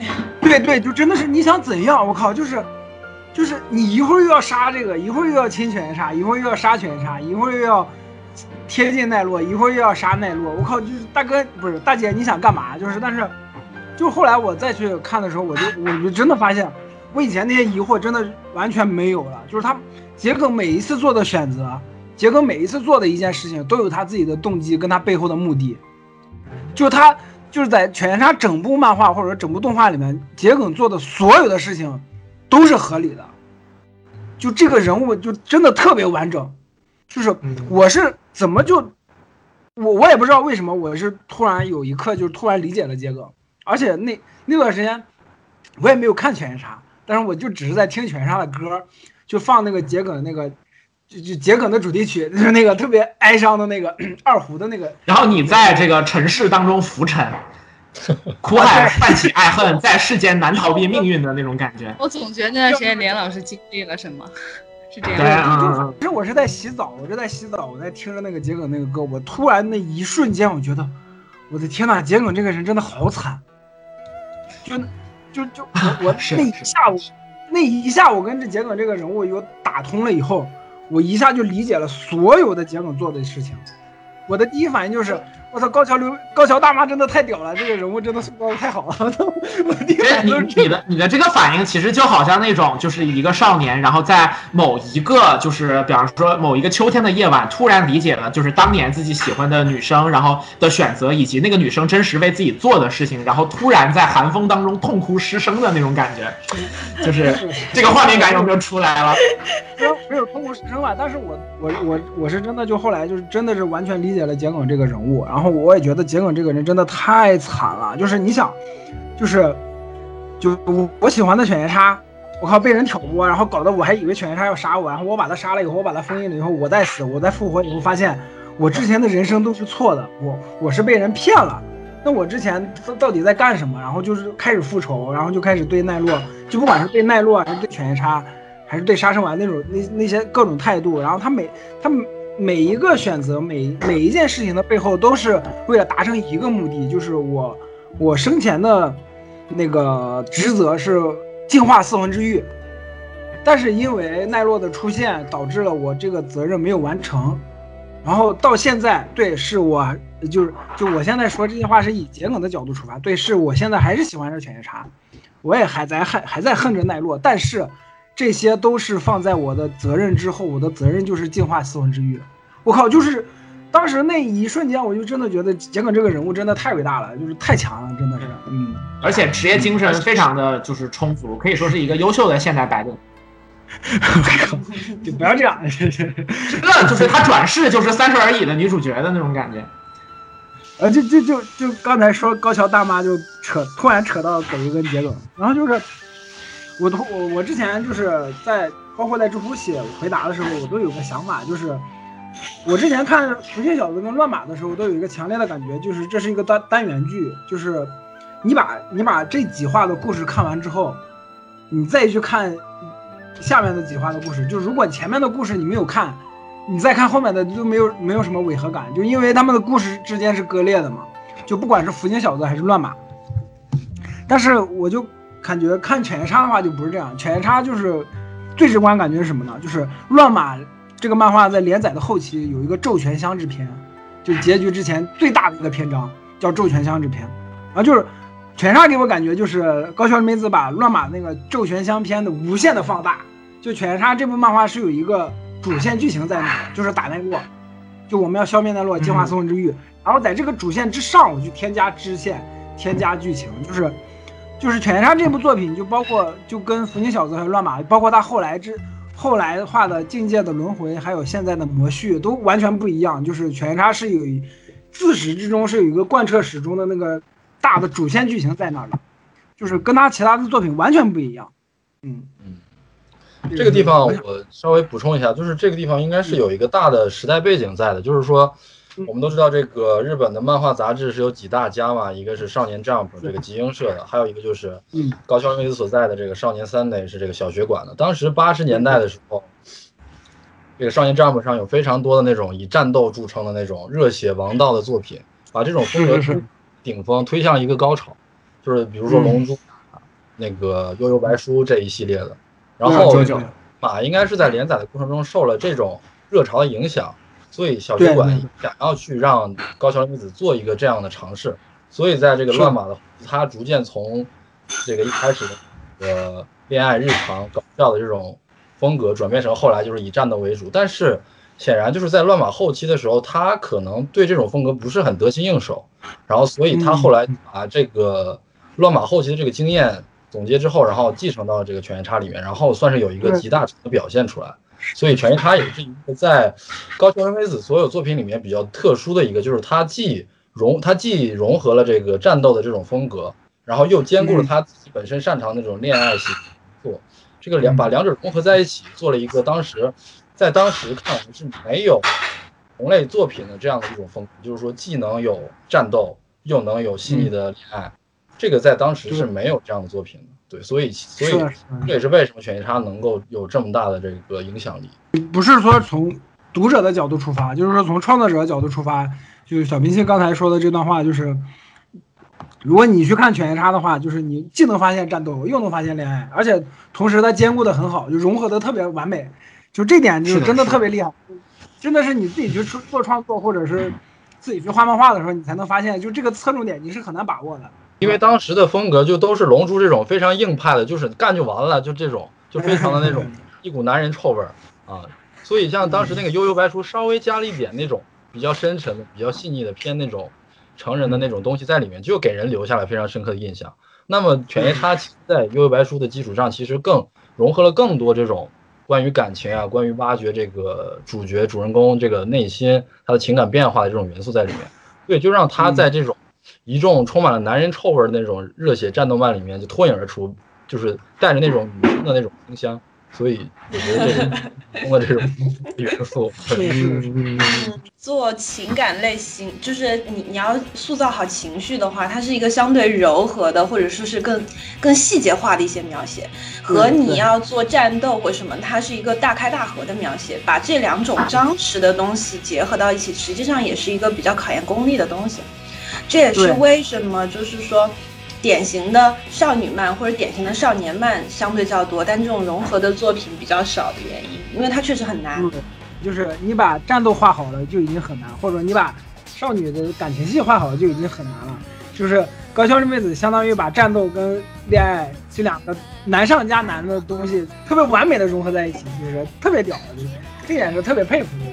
对对，就真的是你想怎样？我靠，就是就是你一会儿又要杀这个，一会儿又要亲犬夜叉，一会儿又要杀犬夜叉，一会儿又要贴近奈落，一会儿又要杀奈落。我靠，就是大哥不是大姐，你想干嘛？就是但是，就后来我再去看的时候，我就我就真的发现，我以前那些疑惑真的完全没有了。就是他桔梗每一次做的选择，桔梗每一次做的一件事情，都有他自己的动机跟他背后的目的。就他就是在犬夜叉整部漫画或者说整部动画里面，桔梗做的所有的事情都是合理的，就这个人物就真的特别完整，就是嗯。我是怎么就我我也不知道为什么，我是突然有一刻就是突然理解了桔梗，而且那那段时间我也没有看犬夜叉，但是我就只是在听犬夜叉的歌，就放那个桔梗的那个就就桔梗的主题曲，就是那个特别哀伤的那个二胡的那个，然后你在这个尘世当中浮沉，苦海 泛起爱恨，在世间难逃避命运的那种感觉。我总觉得那段时间连老师经历了什么，是这样吗。嗯就其实我是在洗澡，我是在洗澡，我在听着那个桔梗那个歌，我突然那一瞬间，我觉得，我的天呐，桔梗这个人真的好惨，就就就我 我那一下午，那一下我跟这桔梗这个人物有打通了以后，我一下就理解了所有的桔梗做的事情。我的第一反应就是，我操，高桥流高桥大妈真的太屌了，这个人物真的塑造的太好了。我第一你反应就是这你的你的这个反应，其实就好像那种就是一个少年，然后在某一个就是比方说某一个秋天的夜晚，突然理解了就是当年自己喜欢的女生，然后的选择以及那个女生真实为自己做的事情，然后突然在寒风当中痛哭失声的那种感觉，就是 这个画面感有没有出来了？没有没有痛哭失声吧，但是我我我我是真的就后来就是真的是完全理解了桔梗这个人物，然后然后我也觉得桔梗这个人真的太惨了，就是你想，就是就我我喜欢的犬夜叉，我靠被人挑拨，然后搞得我还以为犬夜叉要杀我，然后我把他杀了以后，我把他封印了以后，我再死，我再复活以后发现我之前的人生都是错的，我我是被人骗了。那我之前到底在干什么？然后就是开始复仇，然后就开始对奈落，就不管是对奈落还是对犬夜叉，还是对杀生丸那种那那些各种态度，然后他每他每一个选择，每每一件事情的背后，都是为了达成一个目的，就是我我生前的那个职责是净化四魂之玉，但是因为奈落的出现，导致了我这个责任没有完成，然后到现在，对，是我就是就我现在说这些话是以桔梗的角度出发，对，是我现在还是喜欢着犬夜叉，我也还在恨还在恨着奈落，但是这些都是放在我的责任之后，我的责任就是净化四魂之玉。我靠，就是当时那一瞬间，我就真的觉得桔梗这个人物真的太伟大了，就是太强了，真的是，嗯，而且职业精神非常的就是充足，可以说是一个优秀的现代白领。我靠，就不要这样，这就是他转世就是三十而已的女主角的那种感觉。呃，就就就就刚才说高桥大妈就扯，突然扯到抖音跟桔梗，然后就是我都我我之前就是在包括在知乎写回答的时候，我都有个想法，就是我之前看《福星小子》跟《乱马》的时候，都有一个强烈的感觉，就是这是一个单单元剧，就是你把你把这几话的故事看完之后，你再去看下面的几话的故事，就如果前面的故事你没有看，你再看后面的就没有没有什么违和感，就因为他们的故事之间是割裂的嘛，就不管是福星小子还是乱马，但是我就感觉看犬夜叉的话就不是这样，犬夜叉就是最直观感觉是什么呢？就是乱马这个漫画在连载的后期有一个咒拳香之篇，就结局之前最大的一个篇章叫咒拳香之篇，然后就是犬夜叉给我感觉就是高桥留美子把乱马那个咒拳香篇的无限的放大，就犬夜叉这部漫画是有一个主线剧情在那，就是打奈落，就我们要消灭奈落，净化四魂之玉，然后在这个主线之上，我去添加支线，添加剧情，就是就是犬夜叉这部作品，就包括就跟福星小子还有乱马，包括他后来之后来画的境界的轮回，还有现在的魔序，都完全不一样。就是犬夜叉是有自始至终是有一个贯彻始终的那个大的主线剧情在那儿的，就是跟他其他的作品完全不一样。嗯嗯，这个地方我稍微补充一下，就是这个地方应该是有一个大的时代背景在的，就是说，我们都知道这个日本的漫画杂志是有几大家嘛，一个是少年 Jump 这个集英社的，还有一个就是嗯。高桥留美子所在的这个少年 Sunday 是这个小学馆的。当时八十年代的时候，这个少年 Jump 上有非常多的那种以战斗著称的那种热血王道的作品，把这种风格是是是。顶峰推向一个高潮，就是比如说嗯。龙珠、啊那个悠悠白书这一系列的。然后马应该是在连载的过程中受了这种热潮的影响，所以小对学馆想要去让高桥留美子做一个这样的尝试，所以在这个乱马的他逐渐从这个一开始的呃恋爱日常搞笑的这种风格，转变成后来就是以战斗为主。但是显然就是在乱马后期的时候，他可能对这种风格不是很得心应手，然后所以他后来把这个乱马后期的这个经验总结之后，然后继承到这个犬夜叉里面，然后算是有一个集大成的表现出来。所以全是他也是一个在高桥仁美子所有作品里面比较特殊的一个，就是他既融他既融合了这个战斗的这种风格，然后又兼顾了他自己本身擅长的那种恋爱型作，这个两把两者融合在一起，做了一个当时在当时看来是没有同类作品的这样的一种风格，就是说既能有战斗，又能有细腻的恋爱，这个在当时是没有这样的作品的。对，所以所以这也是为什么犬夜叉能够有这么大的这个影响力。不是说从读者的角度出发，就是说从创作者的角度出发。就是小明星刚才说的这段话，就是如果你去看《犬夜叉》的话，就是你既能发现战斗，又能发现恋爱，而且同时它兼顾的很好，就融合的特别完美。就这点就是真的特别厉害，真的是你自己去做做创作，或者是自己去画漫画的时候，你才能发现，就这个侧重点你是很难把握的。因为当时的风格就都是龙珠这种非常硬派的，就是干就完了，就这种就非常的那种一股男人臭味儿啊。所以像当时那个悠悠白书稍微加了一点那种比较深沉的、比较细腻的偏那种成人的那种东西在里面，就给人留下了非常深刻的印象。那么犬夜叉在悠悠白书的基础上，其实更融合了更多这种关于感情啊、关于挖掘这个主角主人公这个内心他的情感变化的这种元素在里面。对，就让他在这种一众充满了男人臭味儿的那种热血战斗漫里面就脱颖而出，就是带着那种女生的那种清香。所以我觉得这个通过这种元素，做情感类型，就是你你要塑造好情绪的话，它是一个相对柔和的，或者说是更更细节化的一些描写，和你要做战斗或什么，它是一个大开大合的描写，把这两种张弛的东西结合到一起，实际上也是一个比较考验功力的东西。这也是为什么就是说。典型的少女漫或者典型的少年漫相对较多，但这种融合的作品比较少的原因，因为它确实很难。嗯，就是你把战斗画好了就已经很难，或者你把少女的感情戏画好了就已经很难了。就是高桥仁妹子相当于把战斗跟恋爱这两个难上加难的东西特别完美的融合在一起，就是特别屌的，就是这点是特别佩服的。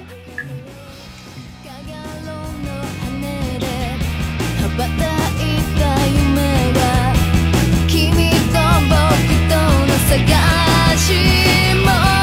僕との探しも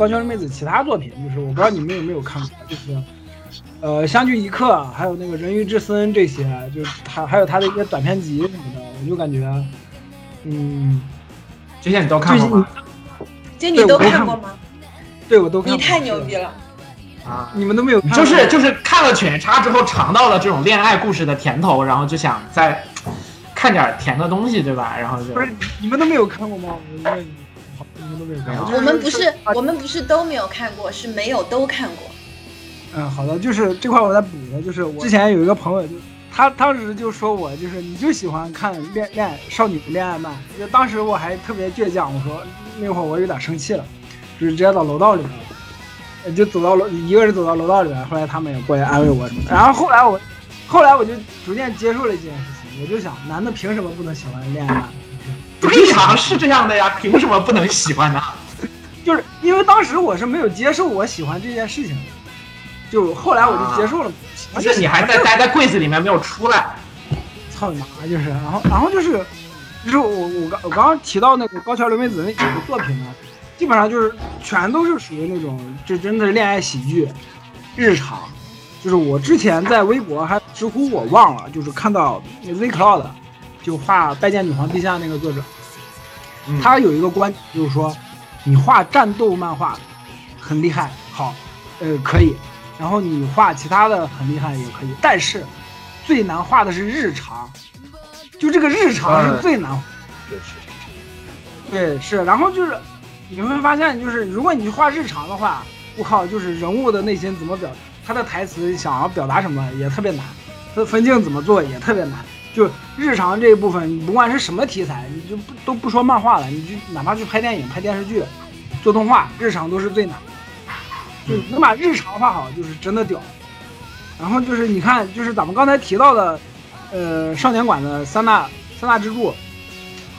高桥仁妹子其他作品，就是我不知道你们有没有看过，就是呃《相聚一刻》，还有那个《人鱼之森》这些，就是还还有他的一些短片集什么的，我就感觉，嗯，这些你都看过吗？这你都对我都看看过吗？对我都看过。你太牛逼了！啊，你们都没有看过，就是就是看了《犬夜叉》之后，尝到了这种恋爱故事的甜头，然后就想再看点甜的东西，对吧？然后就不是你们都没有看过吗？我问你，好，你们都没有看过。我们不是啊我们不是都没有看过，是没有都看过。嗯，好的，就是这块我再补一个，就是我之前有一个朋友就。他当时就说我就是你就喜欢看恋恋爱少女恋爱漫，就当时我还特别倔强，我说那会儿我有点生气了，就是直接到楼道里面了，呃就走到楼一个人走到楼道里面，后来他们也过来安慰我什么的，然后后来我后来我就逐渐接受了这件事情，我就想男的凭什么不能喜欢恋爱漫？对呀，是这样的呀，凭什么不能喜欢呢？就是因为当时我是没有接受我喜欢这件事情的，就后来我就接受了。不是你还在待在柜子里面没有出来？操你妈！就是，然后然后就是，就是我我刚我刚刚提到那个高桥留美子那几部作品呢，基本上就是全都是属于那种这真的是恋爱喜剧，日常。就是我之前在微博还知乎我忘了，就是看到 Z Cloud 就画《拜见女皇陛下》那个作者，嗯他有一个观点，就是说你画战斗漫画很厉害，好，呃，可以。然后你画其他的很厉害也可以，但是最难画的是日常，就这个日常是最难对，是。然后就是你会发现，就是如果你去画日常的话，我靠，就是人物的内心怎么表，他的台词想要表达什么也特别难，他的分镜怎么做也特别难。就日常这一部分，你不管是什么题材，你就不都不说漫画了，你就哪怕去拍电影、拍电视剧、做动画，日常都是最难的。就能把日常画好，就是真的屌。然后就是你看，就是咱们刚才提到的，呃，少年馆的三大三大支柱，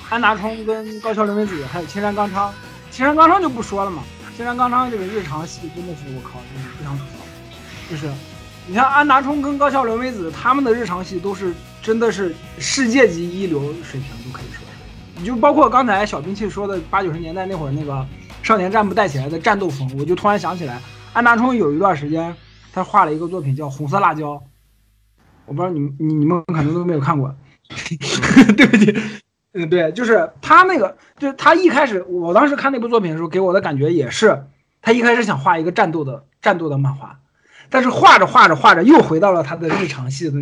安达充跟高桥留美子，还有青山刚昌。青山刚昌就不说了嘛，青山刚昌这个日常戏真的是我靠，真是非常吐槽。就是你像安达充跟高桥留美子，他们的日常戏都是真的是世界级一流水平，都可以说是。你就包括刚才小兵器说的八九十年代那会儿那个少年战部带起来的战斗风，我就突然想起来，安达充有一段时间他画了一个作品叫《红色辣椒》，我不知道你们你你们可能都没有看过，对不起。嗯，对，就是他那个，就是他一开始，我当时看那部作品的时候，给我的感觉也是，他一开始想画一个战斗的战斗的漫画，但是画着画着画着又回到了他的日常系的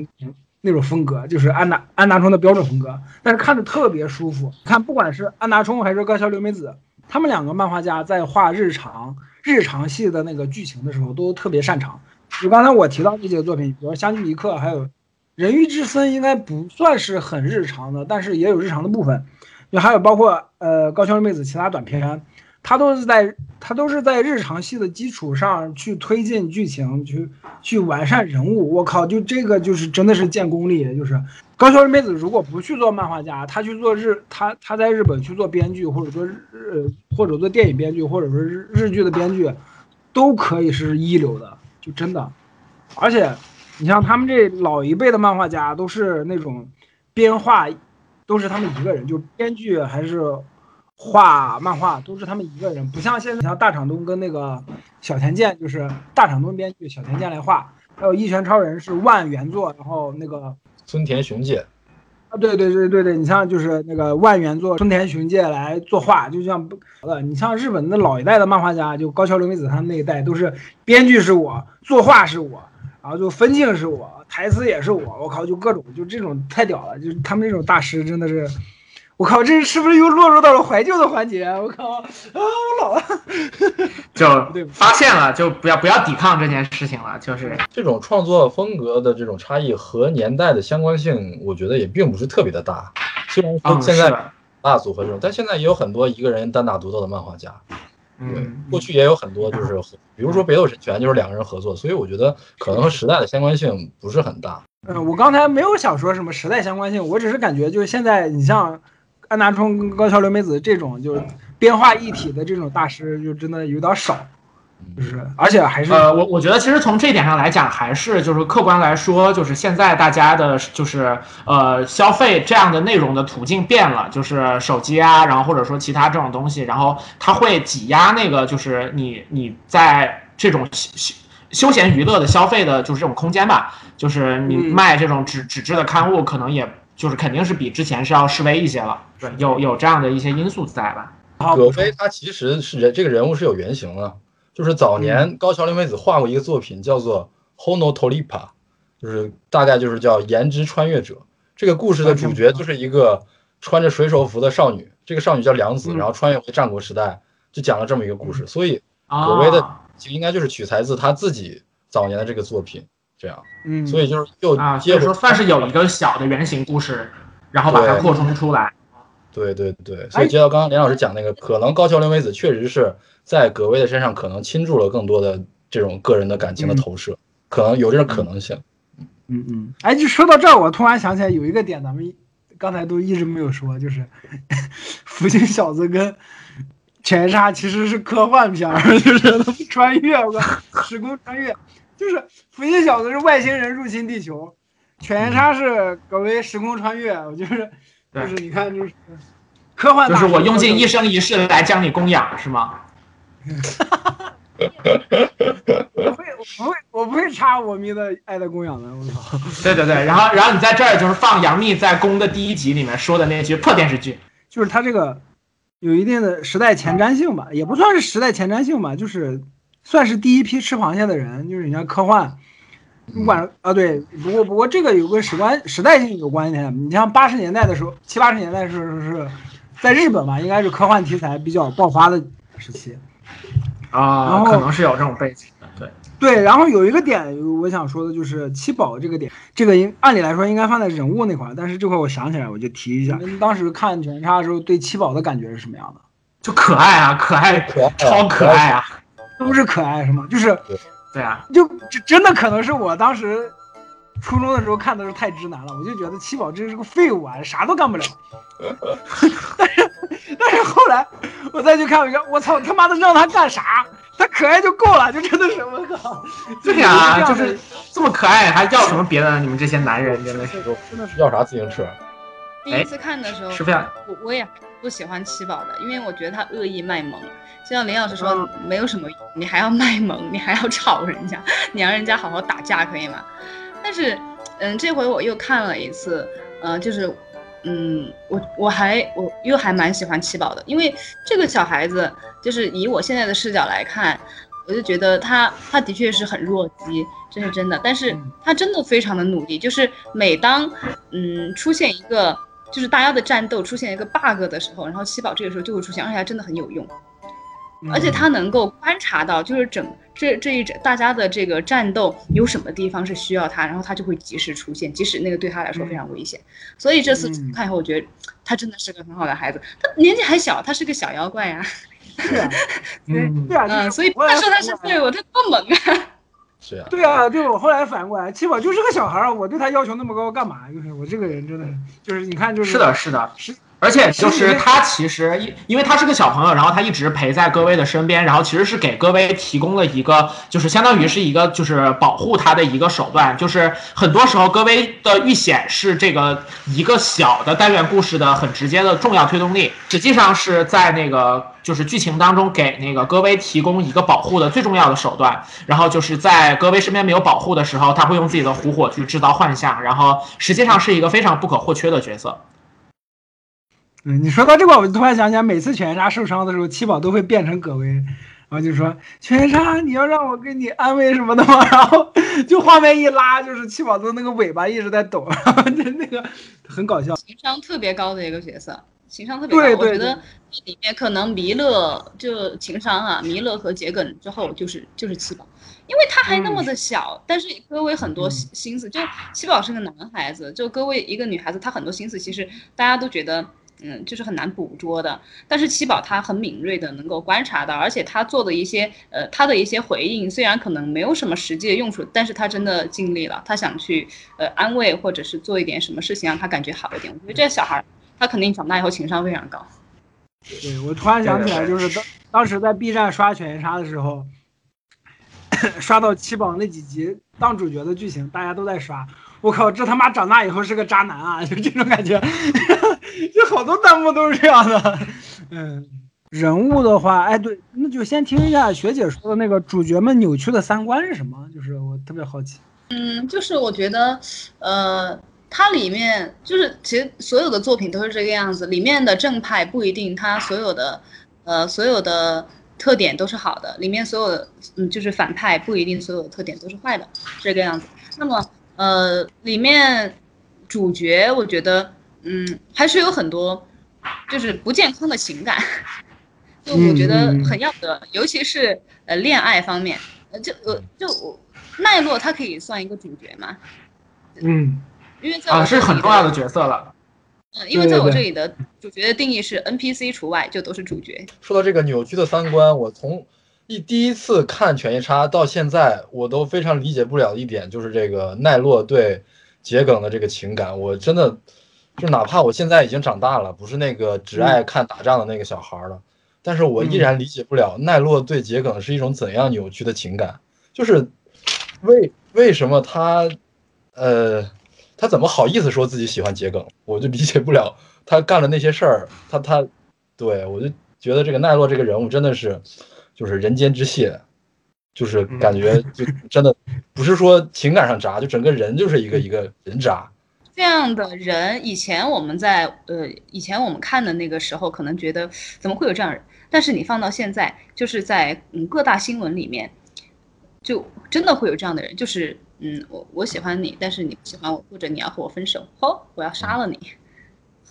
那种风格，就是安达安达充的标准风格，但是看着特别舒服。看，不管是安达充还是高桥留美子，他们两个漫画家在画日常日常系的那个剧情的时候，都特别擅长。就刚才我提到这几个作品，比如《相聚一刻》，还有《人鱼之森》，应该不算是很日常的，但是也有日常的部分。就还有包括呃高桥留美子其他短片，它都是在它都是在日常戏的基础上去推进剧情，去去完善人物。我靠，就这个就是真的是见功力，就是高桥留美子如果不去做漫画家，他去做日他他在日本去做编剧，或者说日呃或者做电影编剧，或者说日日剧的编剧，都可以是一流的，就真的。而且你像他们这老一辈的漫画家，都是那种编画，都是他们一个人，就编剧还是画漫画，都是他们一个人，不像现在像大场东跟那个小田健，就是大场东编剧，小田健来画，还有一拳超人是万原作，然后那个村田雄介，啊，对对对对对，你像就是那个万原作村田雄介来作画，就像不呃，你像日本的老一代的漫画家，就高桥留美子他们那一代，都是编剧是我，作画是我，然后就分镜是我，台词也是我，我靠，就各种就这种太屌了，就是他们这种大师真的是，我靠，这是不是又落入到了怀旧的环节？我靠，啊，我老了。就对发现了，就不要不要抵抗这件事情了，就是这种创作风格的这种差异和年代的相关性，我觉得也并不是特别的大。虽然说嗯现在大组合这种，但现在也有很多一个人单打独斗的漫画家。对嗯，过去也有很多就是，比如说《北斗神拳》就是两个人合作，所以我觉得可能和时代的相关性不是很大。嗯，我刚才没有想说什么时代相关性，我只是感觉就是现在你像安达充跟高桥留美子这种就是编画一体的这种大师，就真的有点少，就是而且还是呃，我我觉得其实从这一点上来讲，还是就是客观来说，就是现在大家的就是呃消费这样的内容的途径变了，就是手机啊，然后或者说其他这种东西，然后它会挤压那个就是你你在这种休休休闲娱乐的消费的就是这种空间吧，就是你嗯。卖这种纸纸质的刊物，可能也就是肯定是比之前是要示威一些了，对，有有这样的一些因素在吧。好葛飞他其实是人这个人物是有原型的，就是早年高桥留美子画过一个作品叫做《Hono Tolipa》，就是大概就是叫颜值穿越者。这个故事的主角就是一个穿着水手服的少女，这个少女叫良子，嗯然后穿越回战国时代，就讲了这么一个故事。所以啊，葛威的应该就是取材自他自己早年的这个作品，这样，嗯，所以就是又啊，所接回以说算是有一个小的原型故事，然后把它扩充出来。对对对，所以接到刚刚林老师讲那个，可能高桥留美子确实是在葛薇的身上可能倾注了更多的这种个人的感情的投射，可能有这种可能性。嗯嗯，哎，就说到这儿，我突然想起来有一个点，咱们刚才都一直没有说，就是 福星小子跟犬夜叉其实是科幻片儿，就是穿越，我，时空穿越，就是福星小子是外星人入侵地球，犬夜叉是葛威时空穿越，我就是就是你看就是科幻就是我用尽一生一世来将你供养，是吗？我不会我不会我不会插我咪的爱的供养的，我操！对对对，然后然后你在这儿就是放杨幂在《宫》的第一集里面说的那句破电视剧，就是它这个有一定的时代前瞻性吧，也不算是时代前瞻性吧，就是算是第一批吃螃蟹的人，就是你像科幻，不管啊对，不过不过这个有个时关时代性有关系，你像八十年代的时候，七八十年代是是在日本吧，应该是科幻题材比较爆发的时期。然啊，后可能是有这种背景的，对。对，然后有一个点我想说的就是七宝这个点，这个应按理来说应该放在人物那块儿，但是这块我想起来我就提一下，你们当时看犬夜叉的时候对七宝的感觉是什么样的？就可爱啊，可爱，可爱啊超可爱啊！都是可爱是吗？就是对啊，就这真的可能是我当时初中的时候看的时候太直男了，我就觉得七宝真是个废物啊，啥都干不了。但 是但是后来我再去看，我说我操他妈的让他干啥？他可爱就够了，就真的是我靠。对呀、就这样的是这么可爱，还要什么别的呢？你们这些男人真的是真的是要啥自行车？第一次看的时候，是非常我我也不喜欢七宝的，因为我觉得他恶意卖萌。就像林老师说，嗯没有什么用，你还要卖萌，你还要吵人家，你让人家好好打架可以吗？但是，嗯，这回我又看了一次，呃，就是，嗯，我我还我又还蛮喜欢七宝的，因为这个小孩子，就是以我现在的视角来看，我就觉得他他的确是很弱鸡，这是真的，但是嗯他真的非常的努力，就是每当嗯出现一个就是大家的战斗出现一个 bug 的时候，然后七宝这个时候就会出现，而且他真的很有用，嗯而且他能够观察到就是整这这一整大家的这个战斗有什么地方是需要他，然后他就会及时出现，即使那个对他来说非常危险。所以这次嗯。看以后，我觉得他真的是个很好的孩子，他年纪还小，他是个小妖怪呀、嗯。对啊，嗯，所以不我后来能说他是废物，他多萌啊！是啊，对啊，对我后来反过来，其实我就是个小孩儿，我对他要求那么高干嘛？就是我这个人真的，就是你看，就是是的，是的是，而且就是他其实因因为他是个小朋友，然后他一直陪在戈薇的身边，然后其实是给戈薇提供了一个就是相当于是一个就是保护他的一个手段，就是很多时候戈薇的遇险是这个一个小的单元故事的很直接的重要推动力，实际上是在那个就是剧情当中给那个戈薇提供一个保护的最重要的手段，然后就是在戈薇身边没有保护的时候，他会用自己的狐火去制造幻象，然后实际上是一个非常不可或缺的角色。嗯，你说到这块，我就突然想起来，每次犬夜叉受伤的时候，七宝都会变成葛薇，然后就说：“犬夜叉，你要让我给你安慰什么的吗？” 然后就画面一拉，就是七宝的那个尾巴一直在抖，然后就那个很搞笑。情商特别高的一个角色，情商特别高。对对我觉得里面可能弥勒就情商啊，弥勒和桔梗之后就是就是七宝，因为他还那么的小，但是戈威很多心心思，就七宝是个男孩子，就戈威一个女孩子，她很多心思其实大家都觉得。嗯，就是很难捕捉的，但是七宝他很敏锐的能够观察到，而且他做的一些呃，他的一些回应虽然可能没有什么实际的用处，但是他真的尽力了，他想去呃安慰或者是做一点什么事情让他感觉好一点。我觉得这个小孩儿他肯定长大以后情商非常高。对我突然想起来，就是当当时在 B 站刷犬夜叉的时候，刷到七宝那几集当主角的剧情，大家都在刷。我靠，这他妈长大以后是个渣男啊！就这种感觉，就好多弹幕都是这样的。嗯，人物的话，哎，对，那就先听一下学姐说的那个主角们扭曲的三观是什么？就是我特别好奇。嗯，就是我觉得，呃，它里面就是其实所有的作品都是这个样子，里面的正派不一定它所有的，呃，所有的特点都是好的，里面所有的嗯就是反派不一定所有的特点都是坏的，这个样子。那么呃，里面主角我觉得嗯还是有很多就是不健康的情感，就我觉得很要不得，尤其是呃恋爱方面，呃就呃就我奈落他可以算一个主角嘛，嗯，啊，因为在我这里是很重要的角色了。嗯，因为在我这里的主角的定义是 NPC 除外，就都是主角。说到这个扭曲的三观，我从一第一次看《犬夜叉》到现在，我都非常理解不了一点，就是这个奈落对桔梗的这个情感，我真的就哪怕我现在已经长大了，不是那个只爱看打仗的那个小孩了，但是我依然理解不了奈落对桔梗是一种怎样扭曲的情感，就是为为什么他，呃。他怎么好意思说自己喜欢桔梗？我就理解不了他干了那些事儿，他他，对我就觉得这个奈落这个人物真的是，就是人间之蟹，就是感觉就真的 不是说情感上渣，就整个人就是一个一个人渣。这样的人，以前我们在呃，以前我们看的那个时候，可能觉得怎么会有这样人？但是你放到现在，就是在嗯各大新闻里面，就真的会有这样的人，就是嗯，我我喜欢你，但是你不喜欢我，或者你要和我分手，哦，我要杀了你。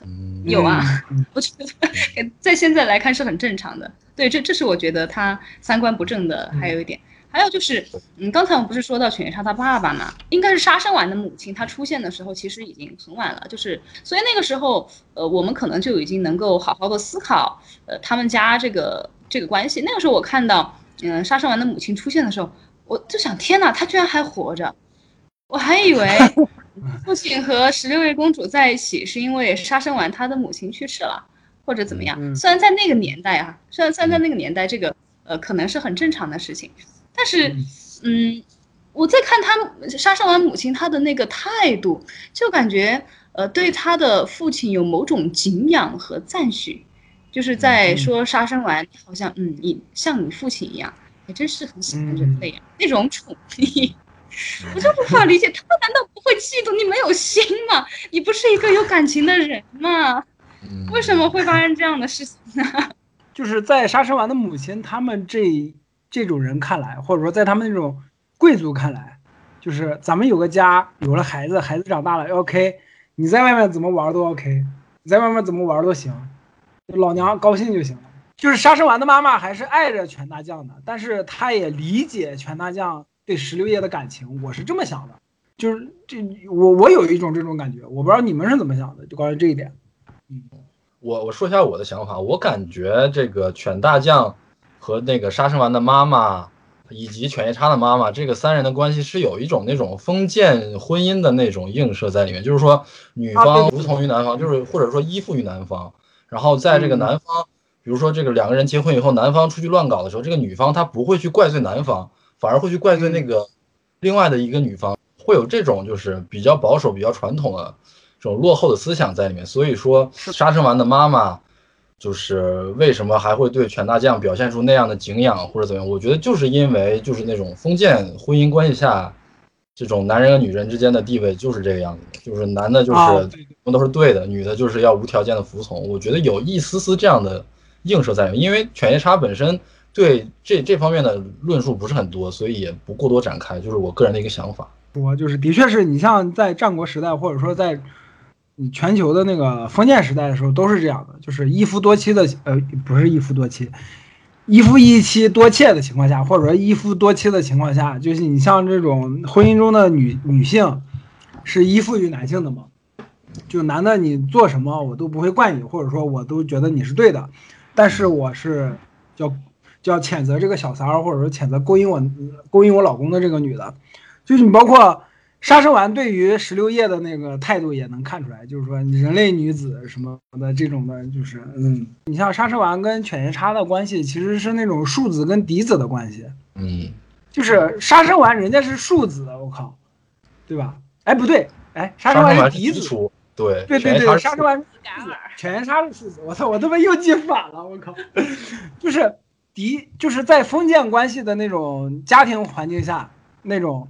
嗯，有啊，嗯我觉得 在现在来看是很正常的。对，这这是我觉得他三观不正的还有一点。还有就是，嗯，刚才我们不是说到犬夜叉他爸爸嘛，应该是杀生丸的母亲，她出现的时候其实已经很晚了，就是所以那个时候，呃，我们可能就已经能够好好的思考，呃，他们家这个这个关系。那个时候我看到，嗯，杀生丸的母亲出现的时候，我就想，天呐，她居然还活着，我还以为 父亲和十六位公主在一起是因为杀生丸他的母亲去世了，或者怎么样。嗯虽然在那个年代啊，虽然虽然在那个年代，这个呃可能是很正常的事情，但是嗯，我在看他杀生丸母亲她的那个态度，就感觉呃对他的父亲有某种敬仰和赞许，就是在嗯说杀生丸好像嗯你像你父亲一样，还真是很喜欢人类啊、那种宠溺。我就无法理解，他难道不会嫉妒你没有心吗？你不是一个有感情的人吗？嗯为什么会发生这样的事情呢？就是在杀生丸的母亲他们这这种人看来，或者说在他们那种贵族看来，就是咱们有个家，有了孩子，孩子长大了，OK，你在外面怎么玩都 OK，你在外面怎么玩都行，老娘高兴就行了。就是杀生丸的妈妈还是爱着全大将的，但是她也理解全大将对石榴叶的感情，我是这么想的。就是这我我有一种这种感觉，我不知道你们是怎么想的，就关于这一点。我我说一下我的想法，我感觉这个犬大将和那个杀生丸的妈妈，以及犬夜叉的妈妈，这个三人的关系是有一种那种封建婚姻的那种映射在里面，就是说女啊方服从于男方，就是或者说依附于男方，然后在这个嗯。男方，比如说这个两个人结婚以后，男方出去乱搞的时候，这个女方她不会去怪罪男方，反而会去怪罪那个另外的一个女方，会有这种就是比较保守、比较传统的这种落后的思想在里面。所以说，杀生丸的妈妈就是为什么还会对犬大将表现出那样的敬仰或者怎么样？我觉得就是因为就是那种封建婚姻关系下，这种男人和女人之间的地位就是这个样子，就是男的就是啊对对们都是对的，女的就是要无条件的服从。我觉得有一丝丝这样的映射在里面，因为犬夜叉本身对这这方面的论述不是很多，所以也不过多展开，就是我个人的一个想法。我，就是的确是你像在战国时代，或者说在你全球的那个封建时代的时候，都是这样的，就是一夫多妻的，呃，不是一夫多妻，一夫一妻多妾的情况下，或者说一夫多妻的情况下，就是你像这种婚姻中的女女性是依附于男性的嘛，就男的你做什么我都不会怪你，或者说我都觉得你是对的，但是我是叫叫谴责这个小三儿，或者说谴责勾引我勾引我老公的这个女的。就是你包括杀生丸对于石榴叶的那个态度也能看出来，就是说人类女子什么的这种的，就是嗯，你像杀生丸跟犬夜叉的关系其实是那种庶子跟嫡子的关系，嗯，就是杀生丸人家是庶子，我靠，对吧？哎，不对，哎，杀生丸是嫡子，对对对对，杀生丸犬夜叉是庶子，我操，我他妈又记反了，我靠，就是嫡，就是在封建关系的那种家庭环境下，那种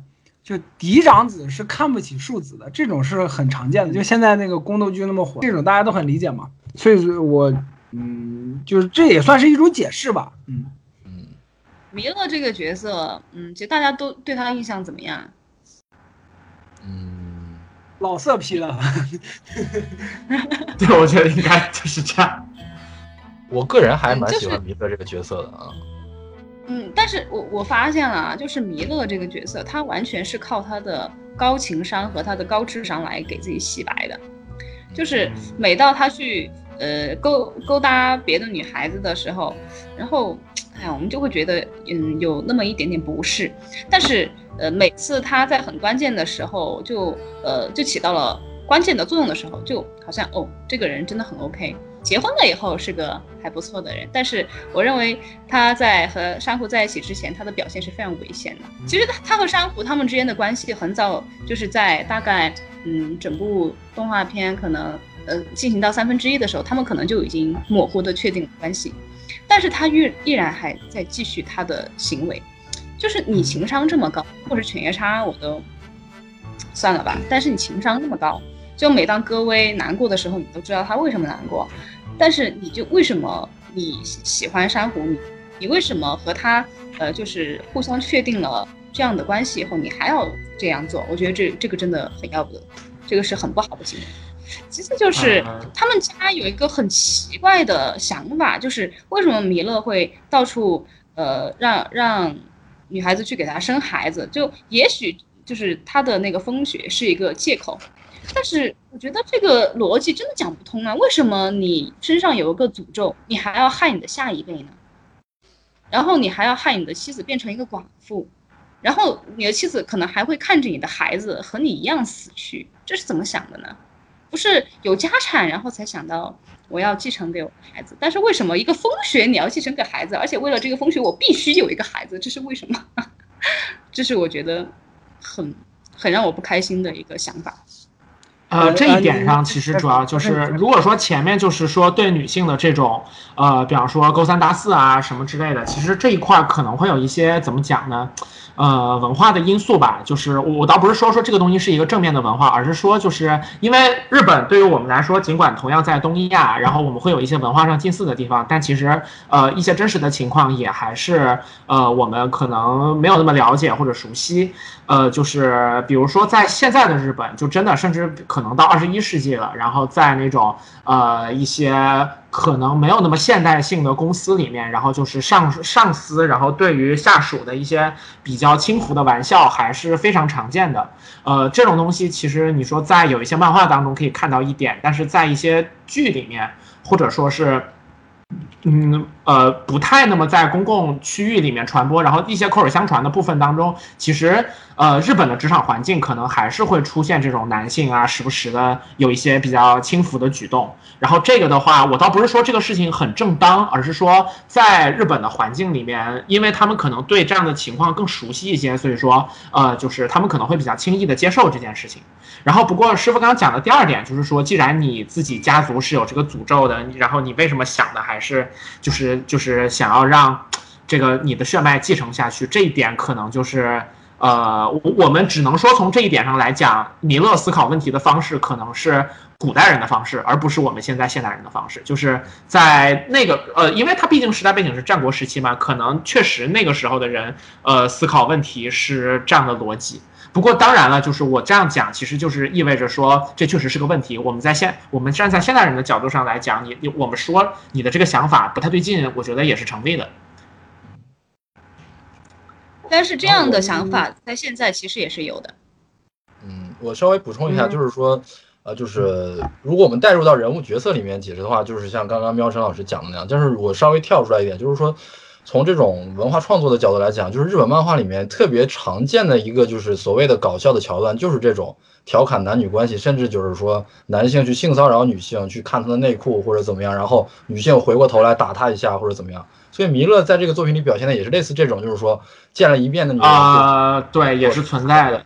就嫡长子是看不起庶子的，这种是很常见的。就现在那个宫斗剧那么火，这种大家都很理解嘛。所以说我，嗯，就是这也算是一种解释吧，嗯。嗯，弥勒这个角色，嗯，其实大家都对他印象怎么样？嗯，老色批了，对，我觉得应该就是这样。我个人还蛮喜欢弥勒这个角色的啊。嗯，但是我我发现了啊，就是弥勒这个角色，他完全是靠他的高情商和他的高智商来给自己洗白的。就是每到他去呃勾勾搭别的女孩子的时候，然后哎，我们就会觉得嗯有那么一点点不适，但是呃每次他在很关键的时候就呃就起到了关键的作用的时候，就好像哦这个人真的很 OK。结婚了以后是个还不错的人，但是我认为他在和珊瑚在一起之前，他的表现是非常危险的。其实他他和珊瑚他们之间的关系很早就是在大概嗯整部动画片可能呃进行到三分之一的时候，他们可能就已经模糊的确定了关系，但是他依依然还在继续他的行为，就是你情商这么高，或者犬夜叉我都算了吧，但是你情商那么高，就每当戈薇难过的时候，你都知道他为什么难过，但是你就为什么你喜喜欢珊瑚，你你为什么和他呃就是互相确定了这样的关系以后，你还要这样做？我觉得这这个真的很要不得，这个是很不好的行为。其次就是嗯他们家有一个很奇怪的想法，就是为什么弥勒会到处呃让让女孩子去给他生孩子？就也许就是他的那个风雪是一个借口，但是我觉得这个逻辑真的讲不通啊！为什么你身上有一个诅咒，你还要害你的下一辈呢？然后你还要害你的妻子变成一个寡妇，然后你的妻子可能还会看着你的孩子和你一样死去，这是怎么想的呢？不是有家产然后才想到我要继承给我的孩子，但是为什么一个风雪你要继承给孩子，而且为了这个风雪我必须有一个孩子，这是为什么？这是我觉得很很让我不开心的一个想法。呃，这一点上其实主要就是，如果说前面就是说对女性的这种，呃，比方说勾三搭四啊什么之类的，其实这一块可能会有一些怎么讲呢？呃，文化的因素吧，就是我倒不是说说这个东西是一个正面的文化，而是说就是因为日本对于我们来说，尽管同样在东亚，然后我们会有一些文化上近似的地方，但其实呃一些真实的情况也还是呃我们可能没有那么了解或者熟悉。呃，就是比如说在现在的日本，就真的甚至可能到二十一世纪了，然后在那种呃一些可能没有那么现代性的公司里面，然后就是上上司，然后对于下属的一些比较轻浮的玩笑还是非常常见的。呃，这种东西其实你说在有一些漫画当中可以看到一点，但是在一些剧里面，或者说是。嗯，呃，不太那么在公共区域里面传播，然后一些口耳相传的部分当中，其实呃，日本的职场环境可能还是会出现这种男性啊，时不时的有一些比较轻浮的举动。然后这个的话，我倒不是说这个事情很正当，而是说在日本的环境里面，因为他们可能对这样的情况更熟悉一些，所以说呃，就是他们可能会比较轻易的接受这件事情。然后不过师傅刚刚讲的第二点就是说，既然你自己家族是有这个诅咒的，然后你为什么想的还是就是就是想要让这个你的血脉继承下去？这一点可能就是呃，我我们只能说从这一点上来讲，弥勒思考问题的方式可能是古代人的方式，而不是我们现在现代人的方式。就是在那个呃，因为他毕竟时代背景是战国时期嘛，可能确实那个时候的人呃思考问题是这样的逻辑。不过当然了，就是我这样讲，其实就是意味着说这确实是个问题。我们在现我们站在现代人的角度上来讲，你你我们说你的这个想法不太对劲，我觉得也是成立的。但是这样的想法在现在其实也是有的。嗯，我稍微补充一下，嗯就是说，呃，就是如果我们带入到人物角色里面解释的话，就是像刚刚喵晨老师讲的那样，但是我稍微跳出来一点，就是说，从这种文化创作的角度来讲，就是日本漫画里面特别常见的一个就是所谓的搞笑的桥段，就是这种调侃男女关系，甚至就是说男性去性骚扰女性，去看她的内裤或者怎么样，然后女性回过头来打他一下或者怎么样。所以弥勒在这个作品里表现的也是类似这种，就是说见了一面的女啊、对，也是存在的。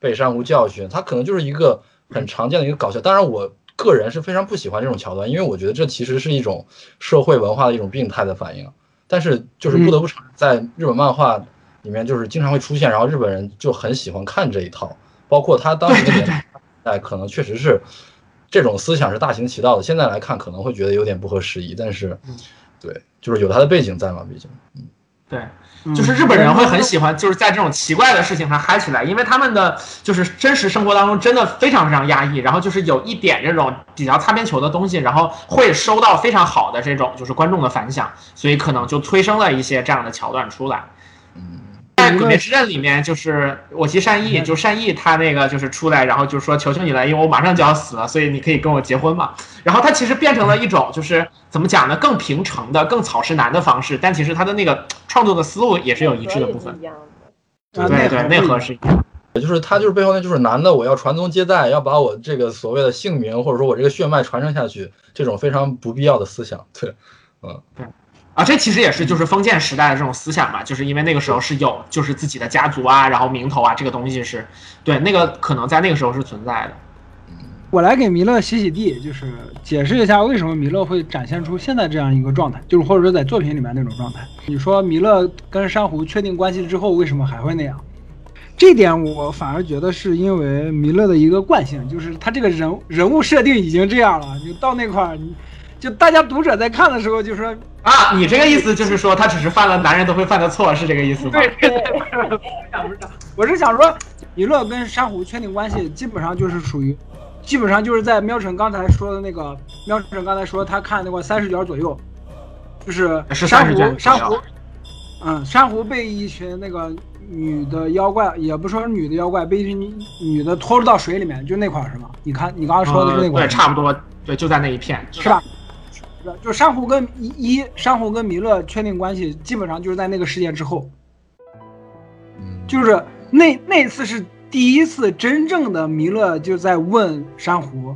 北山无教训，他可能就是一个很常见的一个搞笑。当然，我个人是非常不喜欢这种桥段，因为我觉得这其实是一种社会文化的一种病态的反应。但是就是不得不承认，在日本漫画里面，就是经常会出现，然后日本人就很喜欢看这一套，包括他当时的年代，可能确实是这种思想是大行其道的。现在来看可能会觉得有点不合时宜，但是对，就是有它的背景在嘛，毕竟。对，嗯就是日本人会很喜欢，就是在这种奇怪的事情上嗨起来，因为他们的就是真实生活当中真的非常非常压抑，然后就是有一点这种比较擦边球的东西，然后会收到非常好的这种就是观众的反响，所以可能就催生了一些这样的桥段出来。嗯，在《鬼灭之刃》里面，就是我其善意，就善意他那个就是出来，然后就说求求你了，因为我马上就要死了，所以你可以跟我结婚嘛。然后他其实变成了一种就是怎么讲呢，更平成的、更草食男的方式，但其实他的那个创作的思路也是有一致的部分。一样的。啊对对，内核是一样。就是他就是背后那就是男的，我要传宗接代，要把我这个所谓的姓名或者说我这个血脉传承下去，这种非常不必要的思想。对，嗯，啊，这其实也是就是封建时代的这种思想嘛，就是因为那个时候是有就是自己的家族啊，然后名头啊，这个东西是对那个可能在那个时候是存在的。我来给弥勒洗洗地，就是解释一下为什么弥勒会展现出现在这样一个状态，就是或者说在作品里面那种状态。你说弥勒跟珊瑚确定关系之后，为什么还会那样？这点我反而觉得是因为弥勒的一个惯性，就是他这个人人物设定已经这样了，就到那块儿，就大家读者在看的时候就说，啊，你这个意思就是说他只是犯了男人都会犯的错，是这个意思吗？对对对，不是不是，我是想说，米勒跟珊瑚确定关系，基本上就是属于，基本上就是在喵晨刚才说的那个，喵晨刚才说他看那个三十卷左右，就是是30珊瑚卷珊瑚，嗯，珊瑚被一群那个女的妖怪，也不说是女的妖怪，被一群女女的拖入到水里面，就那块儿是吗？你看你刚刚说的是那块对，差不多，对，就在那一片，是吧？就珊瑚跟一一珊瑚跟弥勒确定关系，基本上就是在那个事件之后。嗯，就是那那次是第一次真正的弥勒就在问珊瑚，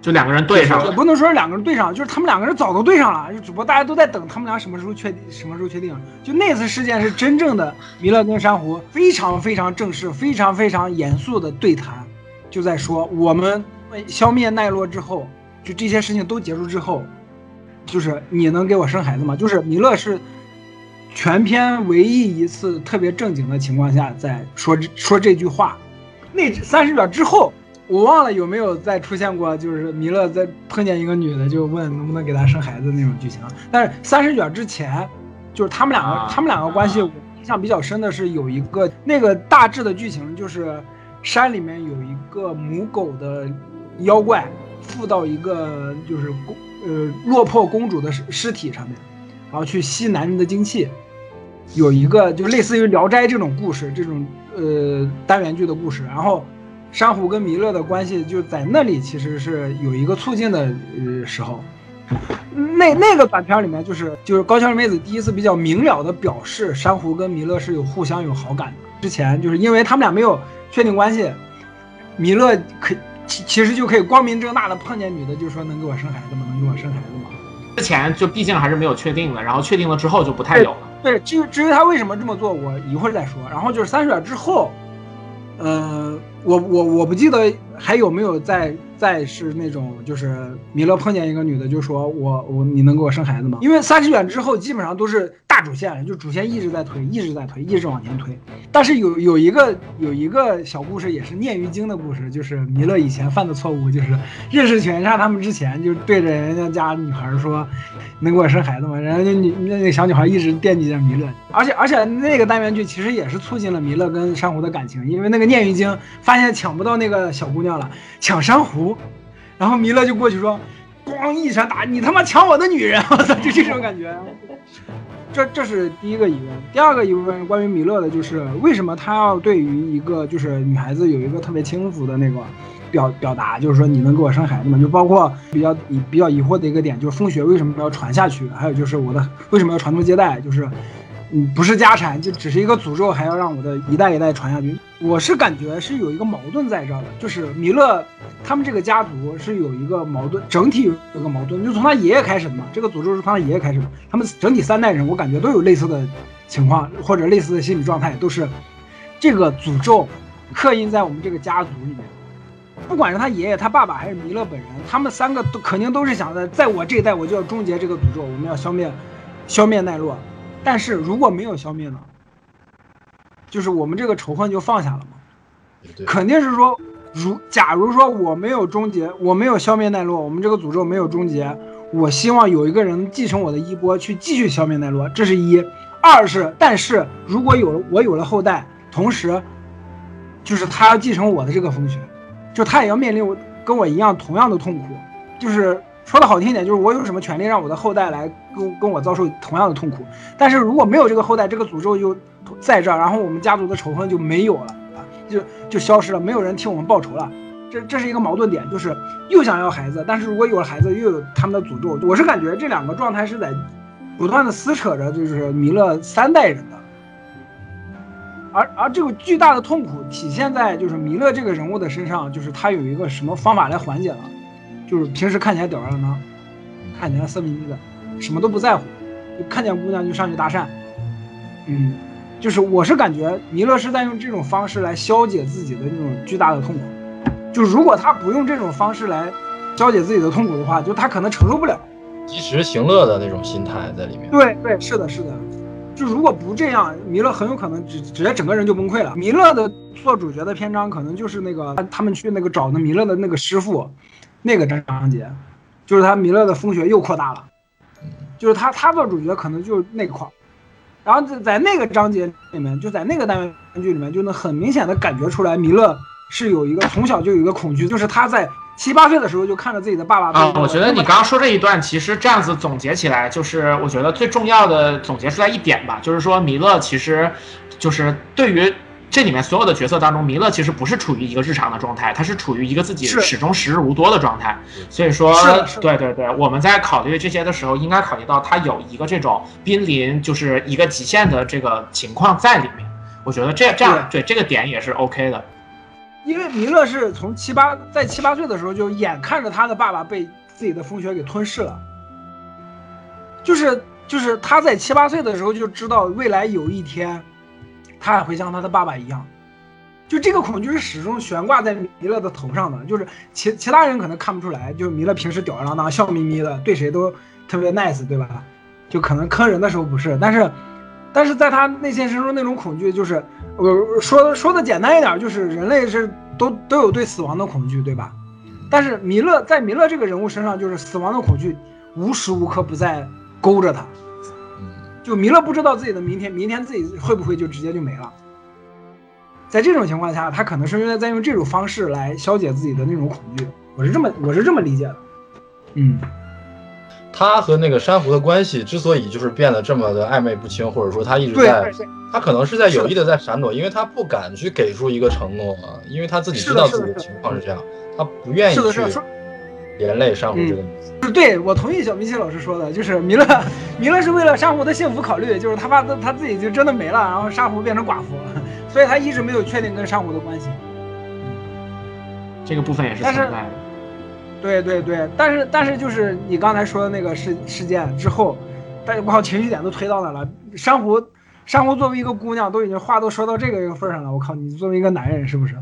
就两个人对上了。也不能说是两个人对上，就是他们两个人早都对上了，就只不过大家都在等他们俩什么时候确定，什么时候确定。就那次事件是真正的弥勒跟珊瑚非常非常正式、非常非常严肃的对谈，就在说我们消灭奈落之后，就这些事情都结束之后，就是你能给我生孩子吗？就是弥勒是全篇唯一一次特别正经的情况下在说这说这句话。那三十秒之后，我忘了有没有再出现过，就是弥勒在碰见一个女的就问能不能给她生孩子那种剧情。但是三十卷之前，就是他们两个，啊他们两个关系，我印象比较深的是有一个那个大致的剧情，就是山里面有一个母狗的妖怪附到一个就是公呃落魄公主的尸尸体上面，然后去吸男人的精气。有一个就类似于《聊斋》这种故事，这种呃单元剧的故事，然后珊瑚跟弥勒的关系就在那里其实是有一个促进的呃时候。那那个短片里面，就是就是高桥美子第一次比较明了的表示珊瑚跟弥勒是有互相有好感的。之前就是因为他们俩没有确定关系，弥勒可其其实就可以光明正大的碰见女的，就说能给我生孩子吗？能给我生孩子吗？之前就毕竟还是没有确定的，然后确定了之后就不太有了。对，至于至于他为什么这么做，我一会儿再说。然后就是三十秒之后，呃，我我我不记得还有没有再再是那种就是弥勒碰见一个女的就说我我你能给我生孩子吗？因为三十卷之后基本上都是大主线，就主线一直在推，一直在推，一直往前推。但是有有一个有一个小故事也是念于经的故事，就是弥勒以前犯的错误，就是认识犬杀他们之前就对着人家家女孩说。能给我生孩子吗？然后那女那个小女孩一直惦记着弥勒，而且而且那个单元剧其实也是促进了弥勒跟珊瑚的感情，因为那个念玉京发现抢不到那个小姑娘了，抢珊瑚，然后弥勒就过去说，咣一拳打你他妈抢我的女人，我操，就这种感觉。这这是第一个疑问，第二个疑问关于弥勒的就是为什么他要对于一个就是女孩子有一个特别轻浮的那个表表达，就是说你能给我生孩子吗？就包括比较疑比较疑惑的一个点，就是风雪为什么要传下去？还有就是我的为什么要传宗接代？就是嗯不是家产，就只是一个诅咒，还要让我的一代一代传下去。我是感觉是有一个矛盾在这儿的，就是弥勒他们这个家族是有一个矛盾，整体有个矛盾，就从他爷爷开始的嘛。这个诅咒是从他爷爷开始的，他们整体三代人，我感觉都有类似的情况或者类似的心理状态，都是这个诅咒刻印在我们这个家族里面。不管是他爷爷、他爸爸还是弥勒本人，他们三个都肯定都是想着，在我这一代我就要终结这个诅咒，我们要消灭消灭奈落。但是如果没有消灭呢？就是我们这个仇恨就放下了吗？也对，肯定是说，如假如说我没有终结，我没有消灭奈落，我们这个诅咒没有终结，我希望有一个人继承我的衣钵去继续消灭奈落，这是一。二是，但是如果有了我有了后代，同时，就是他要继承我的这个风雪，就他也要面临我跟我一样同样的痛苦，就是说的好听一点，就是我有什么权利让我的后代来跟跟我遭受同样的痛苦？但是如果没有这个后代，这个诅咒就在这儿，然后我们家族的仇恨就没有了啊，就就消失了，没有人替我们报仇了。这这是一个矛盾点，就是又想要孩子，但是如果有了孩子，又有他们的诅咒。我是感觉这两个状态是在不断的撕扯着，就是弥勒三代人的。而而这个巨大的痛苦体现在就是弥勒这个人物的身上，就是他有一个什么方法来缓解了，就是平时看起来吊儿郎当，看起来色眯眯的，什么都不在乎，就看见姑娘就上去搭讪，嗯，就是我是感觉弥勒是在用这种方式来消解自己的那种巨大的痛苦，就如果他不用这种方式来消解自己的痛苦的话，就他可能承受不了。及时行乐的那种心态在里面。对对，是的，是的。就如果不这样，弥勒很有可能直直接整个人就崩溃了。弥勒的做主角的篇章可能就是那个他们去那个找那弥勒的那个师傅，那个章节，就是他弥勒的风穴又扩大了，就是他他做主角可能就是那块儿。然后在在那个章节里面，就在那个单元剧里面，就能很明显的感觉出来，弥勒是有一个从小就有一个恐惧，就是他在七八岁的时候就看着自己的爸爸我觉得你刚刚说这一段，其实这样子总结起来，就是我觉得最重要的总结出来一点吧，就是说弥勒其实就是对于这里面所有的角色当中，弥勒其实不是处于一个日常的状态，他是处于一个自己始终时日无多的状态。所以说对对对，我们在考虑这些的时候，应该考虑到他有一个这种濒临就是一个极限的这个情况在里面。我觉得这这样对这个点也是 OK 的。因为弥勒是从七八在七八岁的时候就眼看着他的爸爸被自己的风雪给吞噬了，就是就是他在七八岁的时候就知道未来有一天，他也会像他的爸爸一样，就这个恐惧是始终悬挂在弥勒的头上的，就是其其他人可能看不出来，就弥勒平时吊儿郎当、笑眯眯的，对谁都特别 nice，对吧？就可能坑人的时候不是，但是但是在他内心深处那种恐惧，就是我说的说的简单一点，就是人类是都都有对死亡的恐惧，对吧？但是弥勒在弥勒这个人物身上，就是死亡的恐惧无时无刻不在勾着他。嗯，就弥勒不知道自己的明天，明天自己会不会就直接就没了。在这种情况下，他可能是因为在用这种方式来消解自己的那种恐惧。我是这么我是这么理解的。嗯，他和那个珊瑚的关系之所以就是变得这么的暧昧不清，或者说他一直在他可能是在有意的在闪躲，因为他不敢去给出一个承诺啊，因为他自己知道自己的情况是这样，他不愿意是的，去是的，说连累珊瑚这个女是对我同意小明奇老师说的，就是弥勒，弥勒是为了珊瑚的幸福考虑，就是他怕他他自己就真的没了，然后珊瑚变成寡妇，所以他一直没有确定跟珊瑚的关系。这个部分也是存在的。对对对，但是但是就是你刚才说的那个事事件之后，但我靠情绪点都推到那了。珊瑚珊瑚作为一个姑娘，都已经话都说到这个份上了，我靠，你作为一个男人是不是？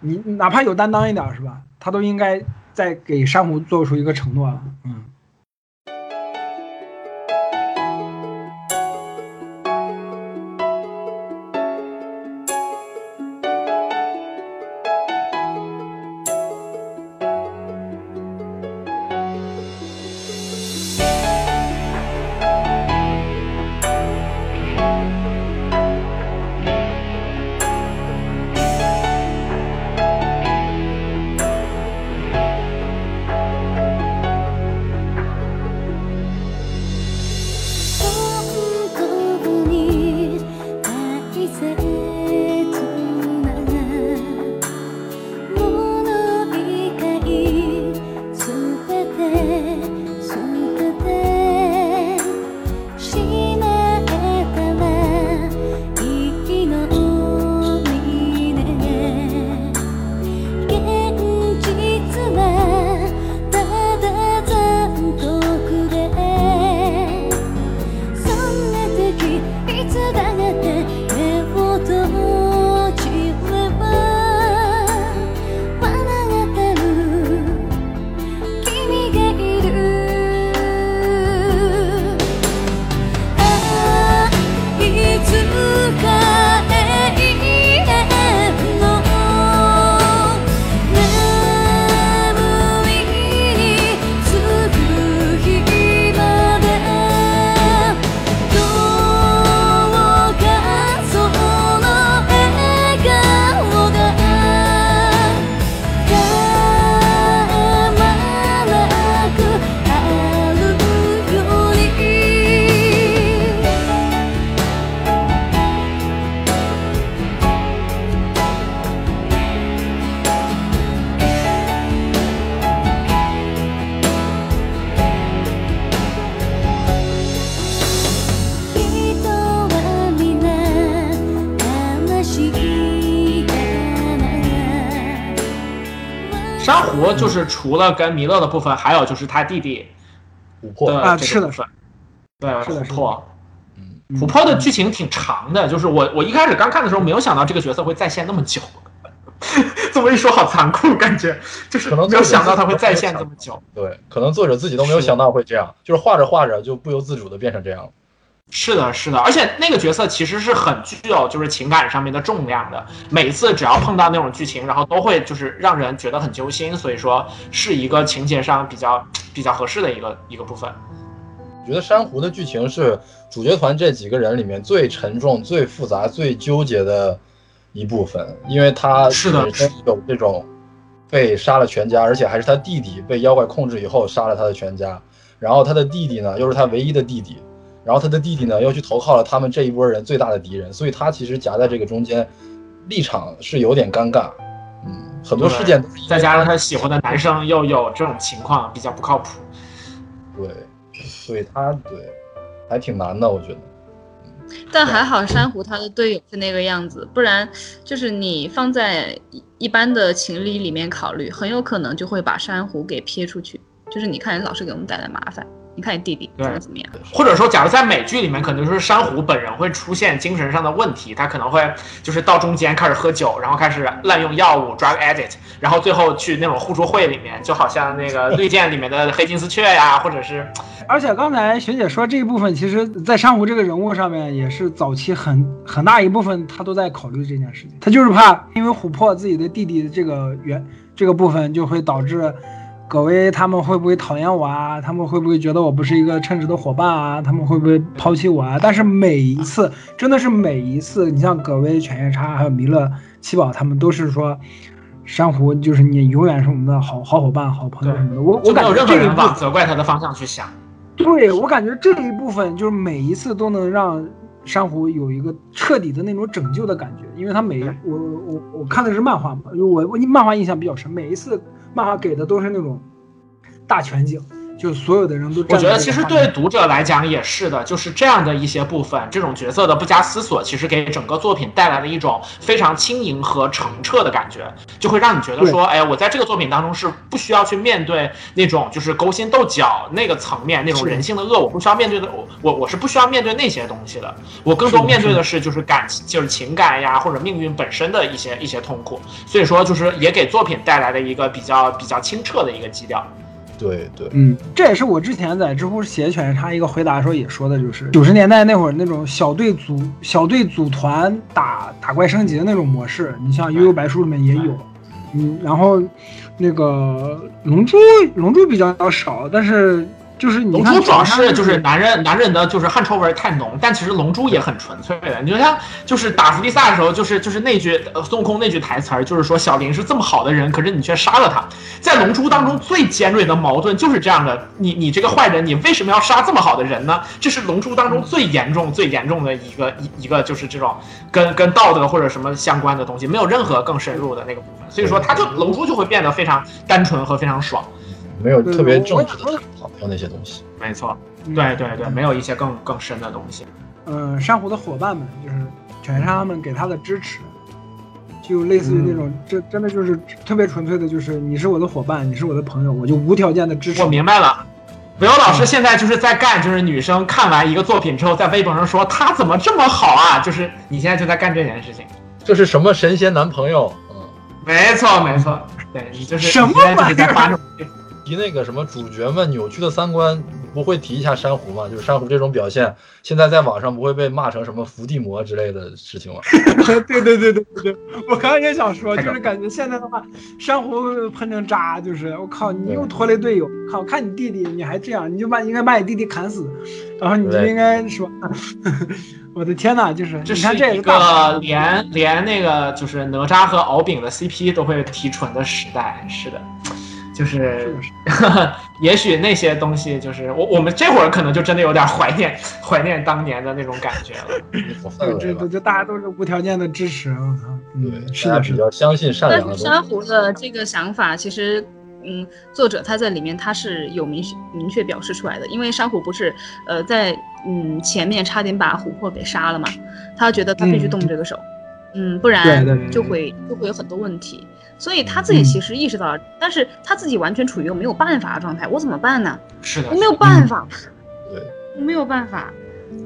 你哪怕有担当一点是吧？他都应该再给珊瑚做出一个承诺了。就是除了跟弥勒的部分，还有就是他弟弟琥珀。的啊是的这个部分。对，是的琥珀。嗯，琥珀的剧情挺长的，就是我我一开始刚看的时候没有想到这个角色会在线那么久。这么一说好残酷，感觉就是可能没有想到他会在线这么久。对，可能作者自己都没有想到会这样，就是画着画着就不由自主的变成这样了。是的，是的，而且那个角色其实是很具有就是情感上面的重量的，每次只要碰到那种剧情，然后都会就是让人觉得很揪心，所以说是一个情节上比较比较合适的一个一个部分。我觉得珊瑚的剧情是主角团这几个人里面最沉重、最复杂、最纠结的一部分，因为他是的本身有这种被杀了全家，而且还是他弟弟被妖怪控制以后杀了他的全家，然后他的弟弟呢又是他唯一的弟弟，然后他的弟弟呢又去投靠了他们这一波人最大的敌人，所以他其实夹在这个中间，立场是有点尴尬。嗯，很多事件再加上他喜欢的男生又有这种情况，比较不靠谱。对，所以他对还挺难的，我觉得。但还好珊瑚他的队友是那个样子，不然就是你放在一一般的情理里面考虑，很有可能就会把珊瑚给撇出去。就是你看，你老是给我们带来麻烦，你看你弟弟对怎么怎么样。或者说，假如在美剧里面，可能就是珊瑚本人会出现精神上的问题，他可能会就是到中间开始喝酒，然后开始滥用药物 drug addict，然后最后去那种互助会里面，就好像那个绿箭里面的黑金丝雀呀，或者是 而且刚才学姐说这一部分，其实，在珊瑚这个人物上面，也是早期很很大一部分他都在考虑这件事情。他就是怕，因为琥珀自己的弟弟这个原这个部分，就会导致葛薇他们会不会讨厌我啊？他们会不会觉得我不是一个称职的伙伴啊？他们会不会抛弃我啊？但是每一次，真的是每一次，你像葛薇、犬夜叉还有弥勒、七宝，他们都是说。珊瑚就是你永远是我们的好好伙伴、好朋友什么的。我我感有任何人觉这一部分责怪他的方向去想。对我感觉这一部分就是每一次都能让珊瑚有一个彻底的那种拯救的感觉，因为他每一我我我看的是漫画嘛，因为我我漫画印象比较深，每一次漫画给的都是那种大全景，就所有的人都我觉得其实对读者来讲也是的，就是这样的一些部分，这种角色的不加思索，其实给整个作品带来了一种非常轻盈和澄澈的感觉，就会让你觉得说，哎，我在这个作品当中是不需要去面对那种就是勾心斗角那个层面那种人性的恶，我不需要面对的，我我我是不需要面对那些东西的，我更多面对的是就是感情就是情感呀或者命运本身的一些一些痛苦，所以说就是也给作品带来了一个比较比较清澈的一个基调。对对，嗯，这也是我之前在知乎写犬夜叉一个回答的时候也说的，就是九十年代那会儿那种小队组小队组团打打怪升级的那种模式，你像《悠悠白书》里面也有，嗯，然后那个龙珠龙珠比较少，但是就是你龙珠主要是就是男人男人的就是汗臭味儿太浓，但其实龙珠也很纯粹的。你就像就是打弗利萨的时候，就是就是那句呃孙悟空那句台词儿，就是说小林是这么好的人，可是你却杀了他。在龙珠当中最尖锐的矛盾就是这样的，你你这个坏人，你为什么要杀这么好的人呢？这是龙珠当中最严重最严重的一个一一个就是这种跟跟道德或者什么相关的东西，没有任何更深入的那个部分。所以说，他就龙珠就会变得非常单纯和非常爽。没有特别正直的探讨掉那些东西。没错，对对对，没有一些更更深的东西。嗯，珊瑚的伙伴们，就是犬夜叉他们给他的支持，就类似于那种，这真的就是特别纯粹的，就是你是我的伙伴，你是我的朋友，我就无条件的支持我。明白了。韦欧老师现在就是在干，就是女生看完一个作品之后，在微博上说他怎么这么好啊，就是你现在就在干这件事情。这是什么神仙男朋友？嗯，没错没错，对你就是什么你现在就是在发这种提那个什么主角们扭曲的三观，不会提一下珊瑚吗？就是珊瑚这种表现，现在在网上不会被骂成什么伏地魔之类的事情吗？对对对对对对，我刚刚也想说，就是感觉现在的话，珊瑚喷成渣，就是我靠，你又拖累队友，靠，看你弟弟你还这样，你就把应该把你弟弟砍死，然后你就应该说，我的天呐，就是这你看是一这也是个连连那个就是哪吒和敖丙的 CP 都会提纯的时代，是的，就是是 也许那些东西就是我我们这会儿可能就真的有点怀念 怀念当年的那种感觉了。有氛对，围吧这这这大家都是无条件的支持，我操，嗯，对，是的，是的，比较相信善但良的东西。是珊瑚的这个想法，其实，嗯，作者他在里面他是有明明确表示出来的，因为珊瑚不是呃在嗯前面差点把琥珀给杀了嘛，他觉得他必须动这个手，嗯，不然就会就会有很多问题，所以他自己嗯其实意识到了，但是他自己完全处于一个没有办法的状态，我怎么办呢？是的我，没有办法，对，我没有办法。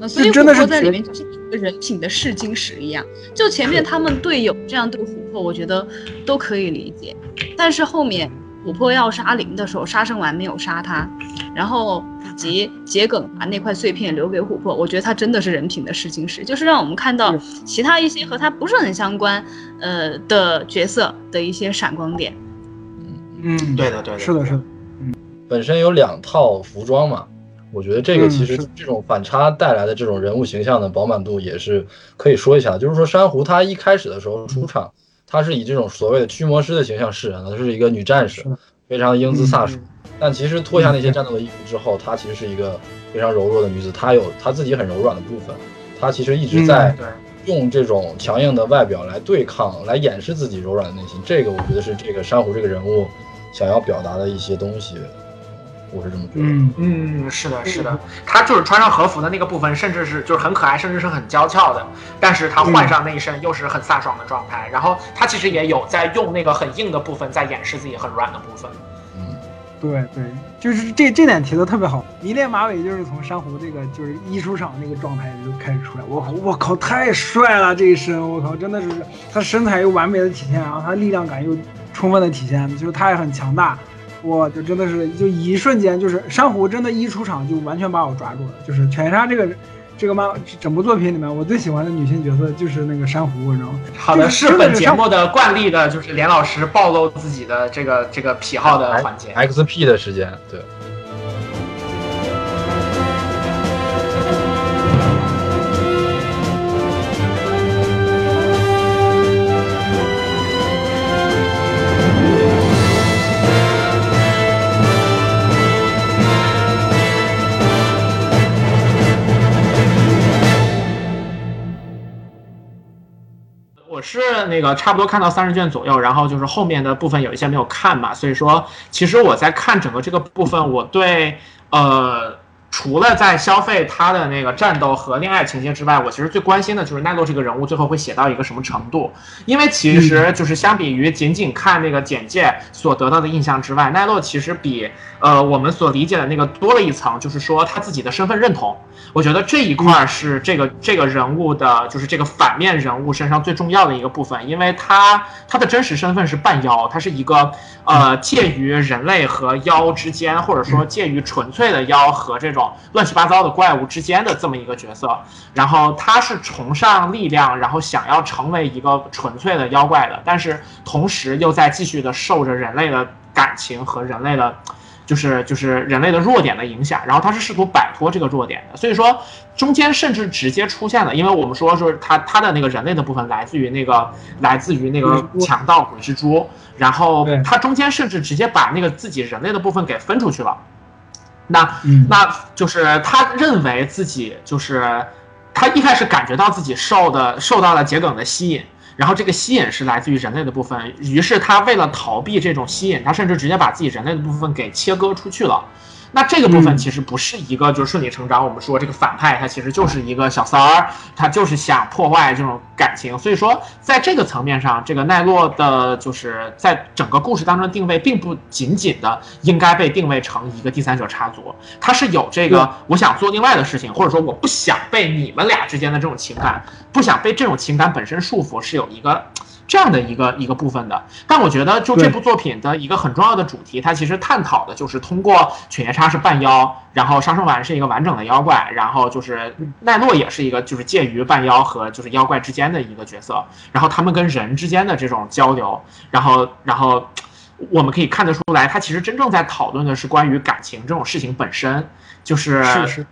呃，所以真的是琥珀在里面就是一个人品的试金石一样。就前面他们队友这样对琥珀，我觉得都可以理解，但是后面琥珀要杀灵的时候，杀生丸没有杀他，然后以及桔梗把那块碎片留给琥珀，我觉得他真的是人品的试金石，就是让我们看到其他一些和他不是很相关呃的角色的一些闪光点。嗯，对的对的，是的，是的，本身有两套服装嘛，我觉得这个嗯其实这种反差带来的这种人物形象的饱满度也是可以说一下的。就是说，珊瑚他一开始的时候出场，她是以这种所谓的驱魔师的形象示人的，她是一个女战士，非常英姿飒爽。嗯但其实脱下那些战斗的衣服之后，她其实是一个非常柔弱的女子，她有她自己很柔软的部分，她其实一直在。用这种强硬的外表来对抗，来掩饰自己柔软的内心。这个我觉得是这个珊瑚这个人物想要表达的一些东西，我是这么觉得。嗯，嗯，是的，是的，他就是穿上和服的那个部分，甚至是就是很可爱，甚至是很娇俏的，但是他换上那一身又是很飒爽的状态。然后他其实也有在用那个很硬的部分在掩饰自己很软的部分。嗯，对对，就是这这点提的特别好。迷恋马尾就是从珊瑚这个就是一出场那个状态就开始出来，我我靠太帅了这一身，我靠真的是他身材又完美的体现，然后他力量感又充分的体现，就是他也很强大。哇，就真的是就一瞬间，就是珊瑚真的，一出场就完全把我抓住了。就是犬夜叉这个这个漫整部作品里面，我最喜欢的女性角色就是那个珊瑚，你知道吗？好的，就是是本节目的惯例的，就是连老师暴露自己的这个这个癖好的环节。XP 的时间，对，我是那个差不多看到三十卷左右，然后就是后面的部分有一些没有看嘛，所以说其实我在看整个这个部分，我对呃除了在消费他的那个战斗和恋爱情节之外，我其实最关心的就是奈落这个人物最后会写到一个什么程度，因为其实就是相比于仅仅看那个简介所得到的印象之外，奈落其实比呃我们所理解的那个多了一层，就是说他自己的身份认同。我觉得这一块儿是这个这个人物的，就是这个反面人物身上最重要的一个部分，因为他他的真实身份是半妖，他是一个呃介于人类和妖之间，或者说介于纯粹的妖和这种乱七八糟的怪物之间的这么一个角色。然后他是崇尚力量，然后想要成为一个纯粹的妖怪的，但是同时又在继续的受着人类的感情和人类的。就是就是人类的弱点的影响，然后他是试图摆脱这个弱点的，所以说中间甚至直接出现了，因为我们说就是他他的那个人类的部分来自于那个来自于那个强盗鬼蜘蛛，然后他中间甚至直接把那个自己人类的部分给分出去了，那嗯那就是他认为自己就是他一开始感觉到自己受的受到了桔梗的吸引，然后这个吸引是来自于人类的部分，于是他为了逃避这种吸引，他甚至直接把自己人类的部分给切割出去了。那这个部分嗯其实不是一个就是顺理成章，我们说这个反派他其实就是一个小三儿，他就是想破坏这种感情。所以说，在这个层面上，这个奈落的就是在整个故事当中的定位，并不仅仅的应该被定位成一个第三者插足，他是有这个我想做另外的事情，或者说我不想被你们俩之间的这种情感，不想被这种情感本身束缚，是有一个。这样的一个一个部分的，但我觉得就这部作品的一个很重要的主题，它其实探讨的就是通过犬夜叉是半妖，然后杀生丸是一个完整的妖怪，然后就是奈落也是一个就是介于半妖和就是妖怪之间的一个角色，然后他们跟人之间的这种交流，然后然后我们可以看得出来，他其实真正在讨论的是关于感情这种事情本身，就是，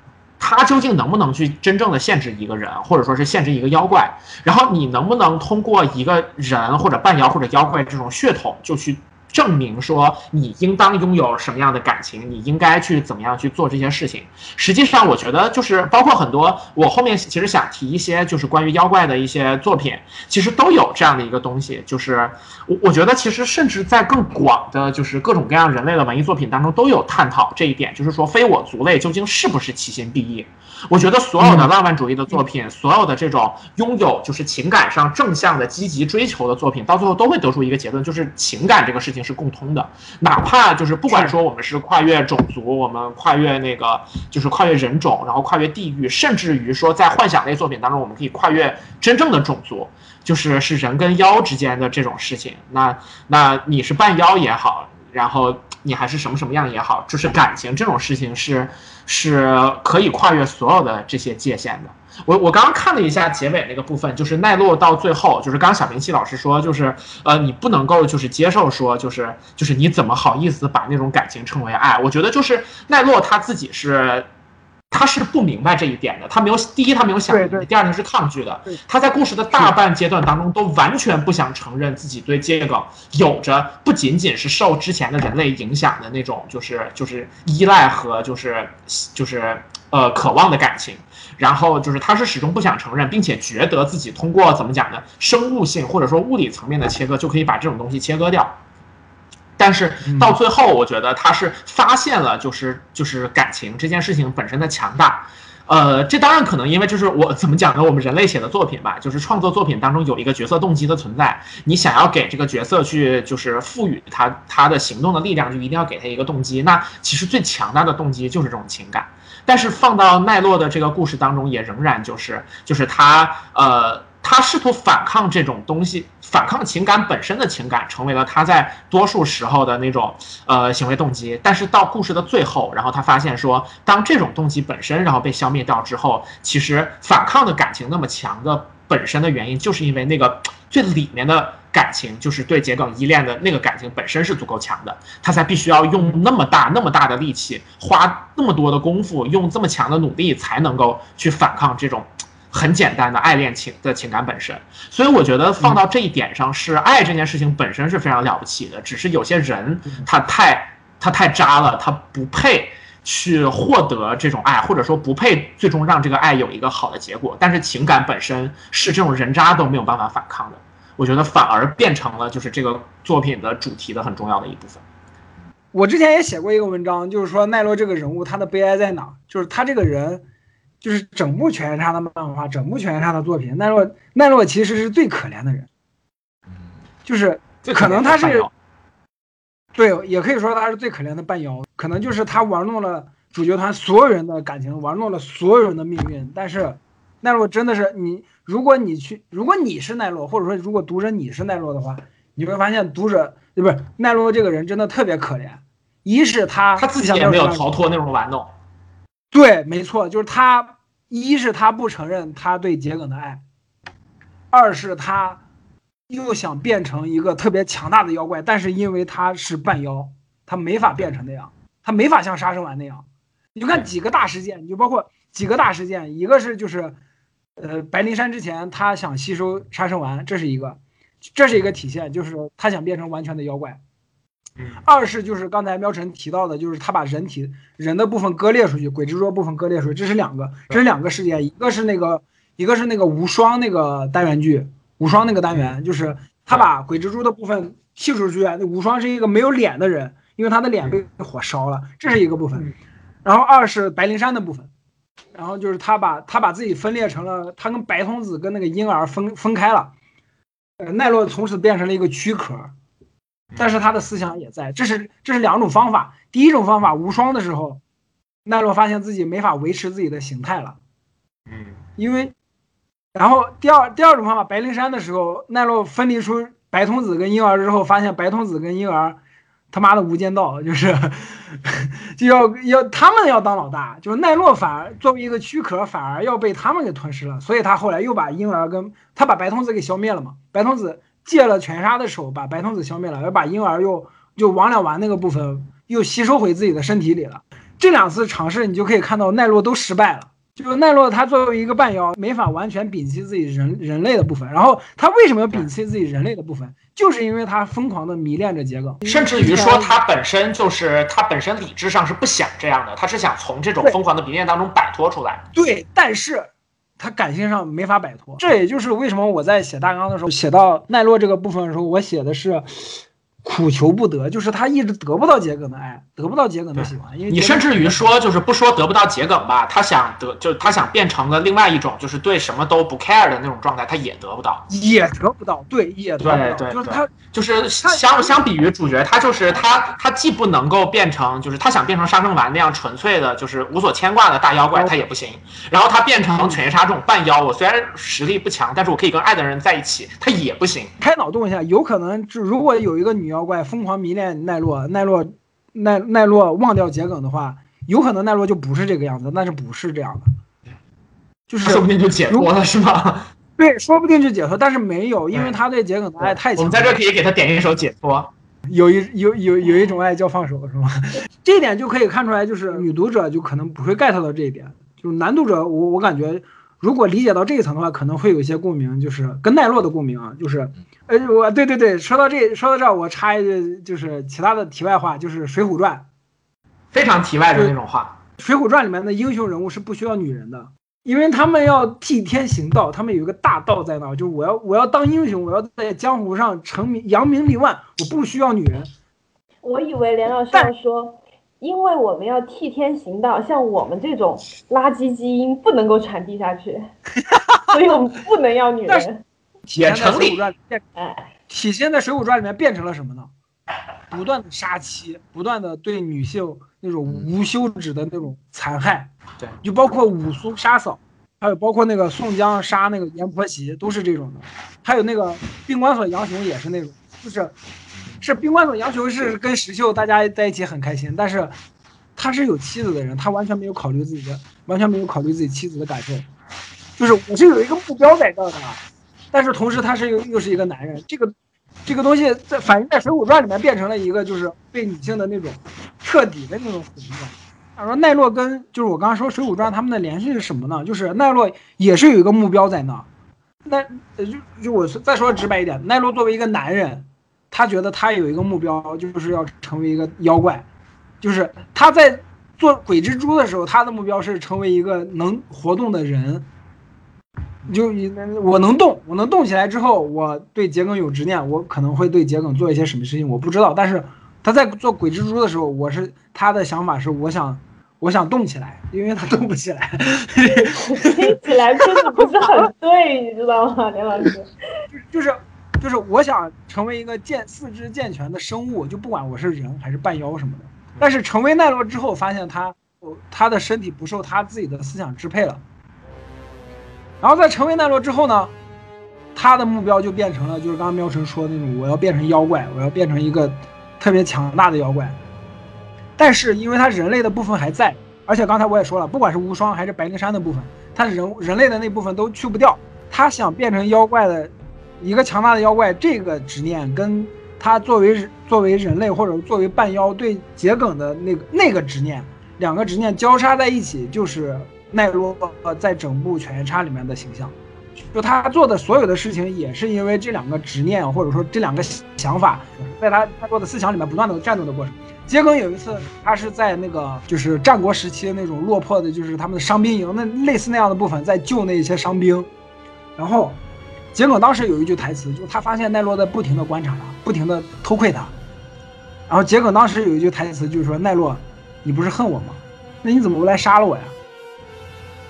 他究竟能不能去真正的限制一个人，或者说是限制一个妖怪？然后你能不能通过一个人或者半妖或者妖怪这种血统，就去证明说你应当拥有什么样的感情，你应该去怎么样去做这些事情？实际上，我觉得就是包括很多我后面其实想提一些就是关于妖怪的一些作品，其实都有这样的一个东西，就是我我觉得其实甚至在更广的，就是各种各样人类的文艺作品当中都有探讨这一点，就是说非我族类究竟是不是其心必异？我觉得所有的浪漫主义的作品，所有的这种拥有就是情感上正向的积极追求的作品，到最后都会得出一个结论，就是情感这个事情是共通的，哪怕就是不管说我们是跨越种族，我们跨越那个就是跨越人种，然后跨越地域，甚至于说在幻想类作品当中，我们可以跨越真正的种族，就是是人跟妖之间的这种事情。那那你是半妖也好，然后你还是什么什么样也好，就是感情这种事情是是可以跨越所有的这些界限的。我我刚刚看了一下结尾那个部分，就是奈落到最后，就是刚小明熙老师说，就是呃，你不能够就是接受说，就是就是你怎么好意思把那种感情称为爱？我觉得就是奈落他自己是。他是不明白这一点的，他没有第一，他没有想明白第二，他是抗拒的。他在故事的大半阶段当中，都完全不想承认自己对桔梗有着不仅仅是受之前的人类影响的那种，就是就是依赖和就是就是呃渴望的感情。然后就是他是始终不想承认，并且觉得自己通过怎么讲呢，生物性或者说物理层面的切割就可以把这种东西切割掉。但是到最后，我觉得他是发现了，就是就是感情这件事情本身的强大。呃，这当然可能因为就是我怎么讲呢？我们人类写的作品吧，就是创作作品当中有一个角色动机的存在。你想要给这个角色去就是赋予他他的行动的力量，就一定要给他一个动机。那其实最强大的动机就是这种情感。但是放到奈落的这个故事当中，也仍然就是就是他呃。他试图反抗这种东西，反抗情感本身的情感，成为了他在多数时候的那种呃行为动机。但是到故事的最后，然后他发现说，当这种动机本身然后被消灭掉之后，其实反抗的感情那么强的本身的原因，就是因为那个最里面的感情，就是对桔梗依恋的那个感情本身是足够强的，他才必须要用那么大那么大的力气，花那么多的功夫，用这么强的努力，才能够去反抗这种。很简单的爱恋情的情感本身，所以我觉得放到这一点上，是爱这件事情本身是非常了不起的。只是有些人他太他太渣了，他不配去获得这种爱，或者说不配最终让这个爱有一个好的结果。但是情感本身是这种人渣都没有办法反抗的，我觉得反而变成了就是这个作品的主题的很重要的一部分。我之前也写过一个文章，就是说奈落这个人物他的悲哀在哪？就是他这个人。就是整部犬夜叉的漫画，整部犬夜叉的作品，奈落奈落其实是最可怜的人，就是可能他是，对，也可以说他是最可怜的半妖，可能就是他玩弄了主角团所有人的感情，玩弄了所有人的命运。但是奈落真的是你，如果你去，如果你是奈落，或者说如果读者你是奈落的话，你会发现读者不是奈落这个人真的特别可怜，一是他他自己也没有逃脱那种玩弄，对，没错，就是他。一是他不承认他对桔梗的爱，二是他又想变成一个特别强大的妖怪，但是因为他是半妖，他没法变成那样，他没法像杀生丸那样。你就看几个大事件，你就包括几个大事件，一个是就是，呃，白灵山之前他想吸收杀生丸，这是一个，这是一个体现，就是他想变成完全的妖怪。二是就是刚才喵晨提到的，就是他把人体人的部分割裂出去，鬼之桌部分割裂出去，这是两个，这是两个事件，一个是那个，一个是那个无双那个单元剧，无双那个单元，就是他把鬼蜘蛛的部分剔出去，那无双是一个没有脸的人，因为他的脸被火烧了，这是一个部分。然后二是白灵山的部分，然后就是他把他把自己分裂成了，他跟白童子跟那个婴儿分分开了，呃，奈落从此变成了一个躯壳。但是他的思想也在，这是这是两种方法。第一种方法无双的时候，奈落发现自己没法维持自己的形态了，嗯，因为，然后第二第二种方法白灵山的时候，奈落分离出白童子跟婴儿之后，发现白童子跟婴儿他妈的无间道，就是 就要要他们要当老大，就是奈落反而作为一个躯壳，反而要被他们给吞噬了，所以他后来又把婴儿跟他把白童子给消灭了嘛，白童子。借了犬杀的手把白童子消灭了，而把婴儿又就王两丸那个部分又吸收回自己的身体里了。这两次尝试，你就可以看到奈落都失败了。就是奈落他作为一个半妖，没法完全摒弃自己人人类的部分。然后他为什么要摒弃自己人类的部分？就是因为他疯狂的迷恋着桔梗，甚至于说他本身就是他本身理智上是不想这样的，他是想从这种疯狂的迷恋当中摆脱出来。对，但是。他感性上没法摆脱，这也就是为什么我在写大纲的时候写到奈落这个部分的时候，我写的是，苦求不得，就是他一直得不到桔梗的爱，得不到桔梗的喜欢，因为你甚至于说，就是不说得不到桔梗吧，他想得，就是他想变成了另外一种，就是对什么都不 care 的那种状态，他也得不到。也得不到，对，也得不到，对就是他就是相相比于主角，他就是他，他既不能够变成，就是他想变成杀生丸那样纯粹的，就是无所牵挂的大妖怪，他也不行。然后他变成犬夜叉这种半妖，我虽然实力不强，但是我可以跟爱的人在一起，他也不行。开脑洞一下，有可能就如果有一个女妖怪疯狂迷恋奈落，奈落奈奈落忘掉桔梗的话，有可能奈落就不是这个样子，但是不是这样的，就是说不定就解脱了，是吗？对，说不定就解脱，但是没有，因为他对桔梗的爱太强了。我们在这可以给他点一首《解脱》。有一有有有一种爱叫放手，是吗？这一点就可以看出来，就是女读者就可能不会 get 到这一点，就是男读者，我我感觉如果理解到这一层的话，可能会有一些共鸣，就是跟奈落的共鸣啊，就是，呃，我对对对，说到这说到这儿，我插一句，就是其他的题外话，就是《水浒传》，非常题外的那种话。《水浒传》里面的英雄人物是不需要女人的，因为他们要替天行道，他们有一个大道在那儿，就是我要我要当英雄，我要在江湖上成名扬名立万，我不需要女人。我以为连老师要说，因为我们要替天行道，像我们这种垃圾基因不能够传递下去，所以我们不能要女 人。也成《水浒立。传》体现在《水浒传》里面变成了什么呢？不断的杀妻，不断的对女性那种无休止的那种残害，对，就包括武松杀嫂，还有包括那个宋江杀那个阎婆惜，都是这种的。还有那个宾馆所杨雄也是那种，就是是宾馆所杨雄是跟石秀大家在一起很开心，但是他是有妻子的人，他完全没有考虑自己的，完全没有考虑自己妻子的感受，就是我是有一个目标在这的，但是同时他是又又是一个男人，这个这个东西在反映在《水浒传》里面变成了一个就是对女性的那种彻底的那种毁灭。他说奈落跟就是我刚刚说《水浒传》他们的联系是什么呢？就是奈落也是有一个目标在那，那就就我再说直白一点，奈落作为一个男人，他觉得他有一个目标，就是要成为一个妖怪，就是他在做鬼蜘蛛的时候，他的目标是成为一个能活动的人。就我能动，我能动起来之后，我对桔梗有执念，我可能会对桔梗做一些什么事情，我不知道。但是他在做鬼蜘蛛的时候，我是他的想法是，我想我想动起来，因为他动不起来。听起来真的不是很对，你知道吗，连老师？就是就是我想成为一个健四肢健全的生物，就不管我是人还是半妖什么的。但是成为奈落之后，发现他他的身体不受他自己的思想支配了。然后在成为奈落之后呢，他的目标就变成了就是刚刚喵晨说的那种，我要变成妖怪，我要变成一个特别强大的妖怪。但是因为他人类的部分还在，而且刚才我也说了，不管是无双还是白灵山的部分，他人人类的那部分都去不掉。他想变成妖怪的一个强大的妖怪，这个执念跟他作为作为人类或者作为半妖对桔梗的那个那个执念，两个执念交叉在一起，就是奈落在整部《犬夜叉》里面的形象。就他做的所有的事情，也是因为这两个执念，或者说这两个想法，在他他做的思想里面不断的战斗的过程。桔梗有一次，他是在那个就是战国时期那种落魄的，就是他们的伤兵营那类似那样的部分，在救那些伤兵。然后，桔梗当时有一句台词，就是他发现奈落在不停的观察他，不停的偷窥他。然后桔梗当时有一句台词，就是说奈落，你不是恨我吗？那你怎么不来杀了我呀？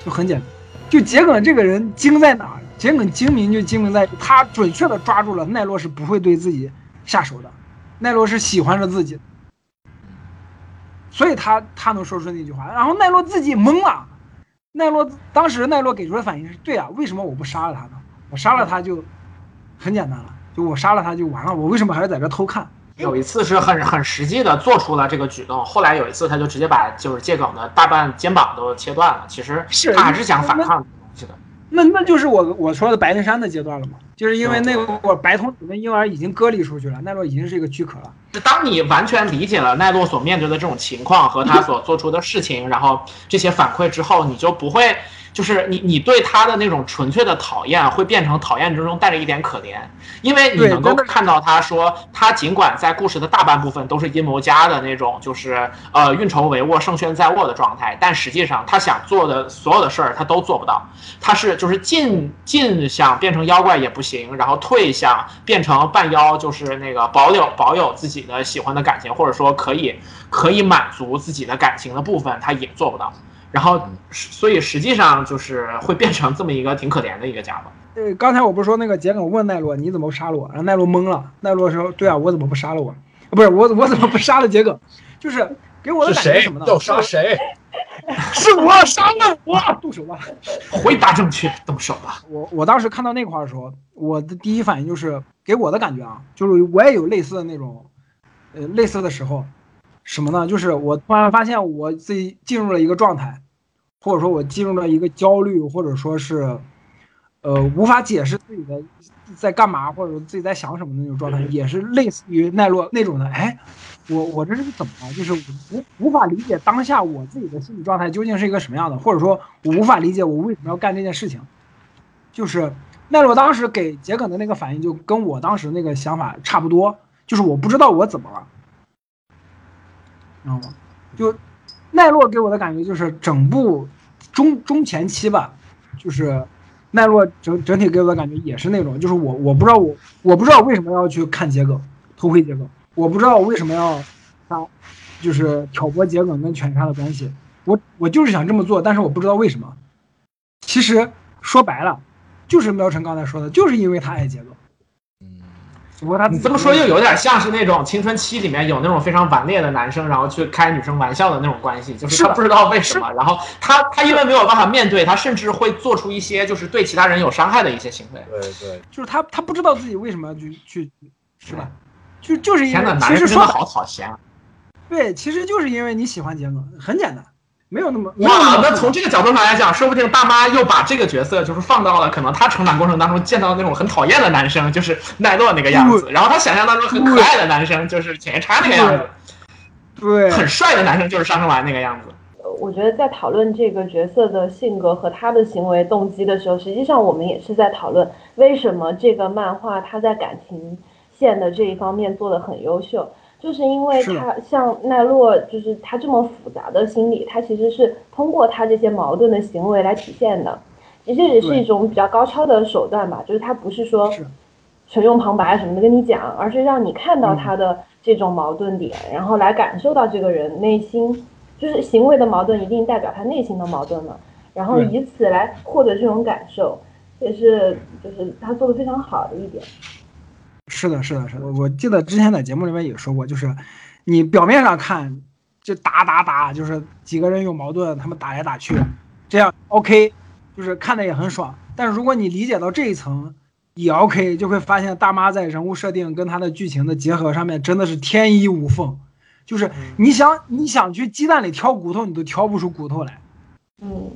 就很简单，就桔梗这个人精在哪？桔梗精明就精明在他准确的抓住了奈落是不会对自己下手的，奈落是喜欢着自己，所以他他能说出那句话。然后奈落自己懵了，奈落当时奈落给出的反应是对啊，为什么我不杀了他呢？我杀了他就很简单了，就我杀了他就完了，我为什么还要在这偷看？有一次是很很实际的做出了这个举动，后来有一次他就直接把就是桔梗的大半肩膀都切断了。其实是他还是想反抗这个东西的。那那就是我我说的白灵山的阶段了嘛，就是因为那个我白童子跟婴儿已经割离出去了，奈落已经是一个躯壳了。就当你完全理解了奈落所面对的这种情况和他所做出的事情，然后这些反馈之后，你就不会，就是你你对他的那种纯粹的讨厌，会变成讨厌之中带着一点可怜，因为你能够看到他说，他尽管在故事的大半部分都是阴谋家的那种，就是呃运筹帷幄、胜券在握的状态，但实际上他想做的所有的事儿他都做不到，他是就是进进想变成妖怪，也不行，然后退想变成半妖，就是那个保有保有自己的喜欢的感情，或者说可以可以满足自己的感情的部分，他也做不到。然后，所以实际上就是会变成这么一个挺可怜的一个家伙。呃，刚才我不是说那个桔梗问奈落你怎么不杀了我，然后奈落懵了。奈落说：“对啊，我怎么不杀了我？啊不是我我怎么不杀了桔梗？就是给我的是谁感觉是什么呢？要杀谁？是我杀了我，动手吧。回答正确，动手吧。我我当时看到那块儿的时候，我的第一反应就是给我的感觉啊，就是我也有类似的那种，呃，类似的时候，什么呢？就是我突然发现我自己进入了一个状态，或者说我进入了一个焦虑，或者说是，呃，无法解释自己的在干嘛，或者说自己在想什么的那种状态，也是类似于奈落那种的。哎，我我这是怎么了？就是无无法理解当下我自己的心理状态究竟是一个什么样的，或者说我无法理解我为什么要干这件事情。就是奈落当时给桔梗的那个反应，就跟我当时那个想法差不多，就是我不知道我怎么了，知道吗？就奈落给我的感觉就是整部中中前期吧，就是奈落整整体给我的感觉也是那种，就是我我不知道我我不知道为什么要去看桔梗，偷窥桔梗，我不知道为什么要他就是挑拨桔梗跟犬杀的关系，我我就是想这么做，但是我不知道为什么。其实说白了，就是喵晨刚才说的，就是因为他爱桔梗，只不过他你这么说又有点像是那种青春期里面有那种非常顽劣的男生，然后去开女生玩笑的那种关系，就是他不知道为什么，然后他他因为没有办法面对，他甚至会做出一些就是对其他人有伤害的一些行为。对对，就是他他不知道自己为什么要去去，是吧？就就是因，为男其实说好讨嫌啊！对，其实就是因为你喜欢杰哥，很简单，没有那么哇，么那从这个角度上来讲，说不定大妈又把这个角色就是放到了可能她成长过程当中见到的那种很讨厌的男生，就是奈落那个样子，然后她想象当中很可爱的男生就是犬夜叉那个样子，对。很帅的男生就是上生丸那个样子。我觉得在讨论这个角色的性格和他的行为动机的时候，实际上我们也是在讨论为什么这个漫画他在感情线的这一方面做的很优秀，就是因为他像奈落，就是他这么复杂的心理，他其实是通过他这些矛盾的行为来体现的。其实也是一种比较高超的手段吧，就是他不是说是。纯用旁白什么的跟你讲，而是让你看到嗯。他的这种矛盾点，然后来感受到这个人内心，就是行为的矛盾一定代表他内心的矛盾嘛，然后以此来获得这种感受，也是就是他做的非常好的一点。是的，是的，是的。我我记得之前在节目里面也说过，就是你表面上看就打打打，就是几个人有矛盾，他们打来打去，这样 OK，就是看的也很爽。但是如果你理解到这一层也 OK，就会发现大妈在人物设定跟她的剧情的结合上面真的是天衣无缝，就是你想你想去鸡蛋里挑骨头，你都挑不出骨头来。嗯，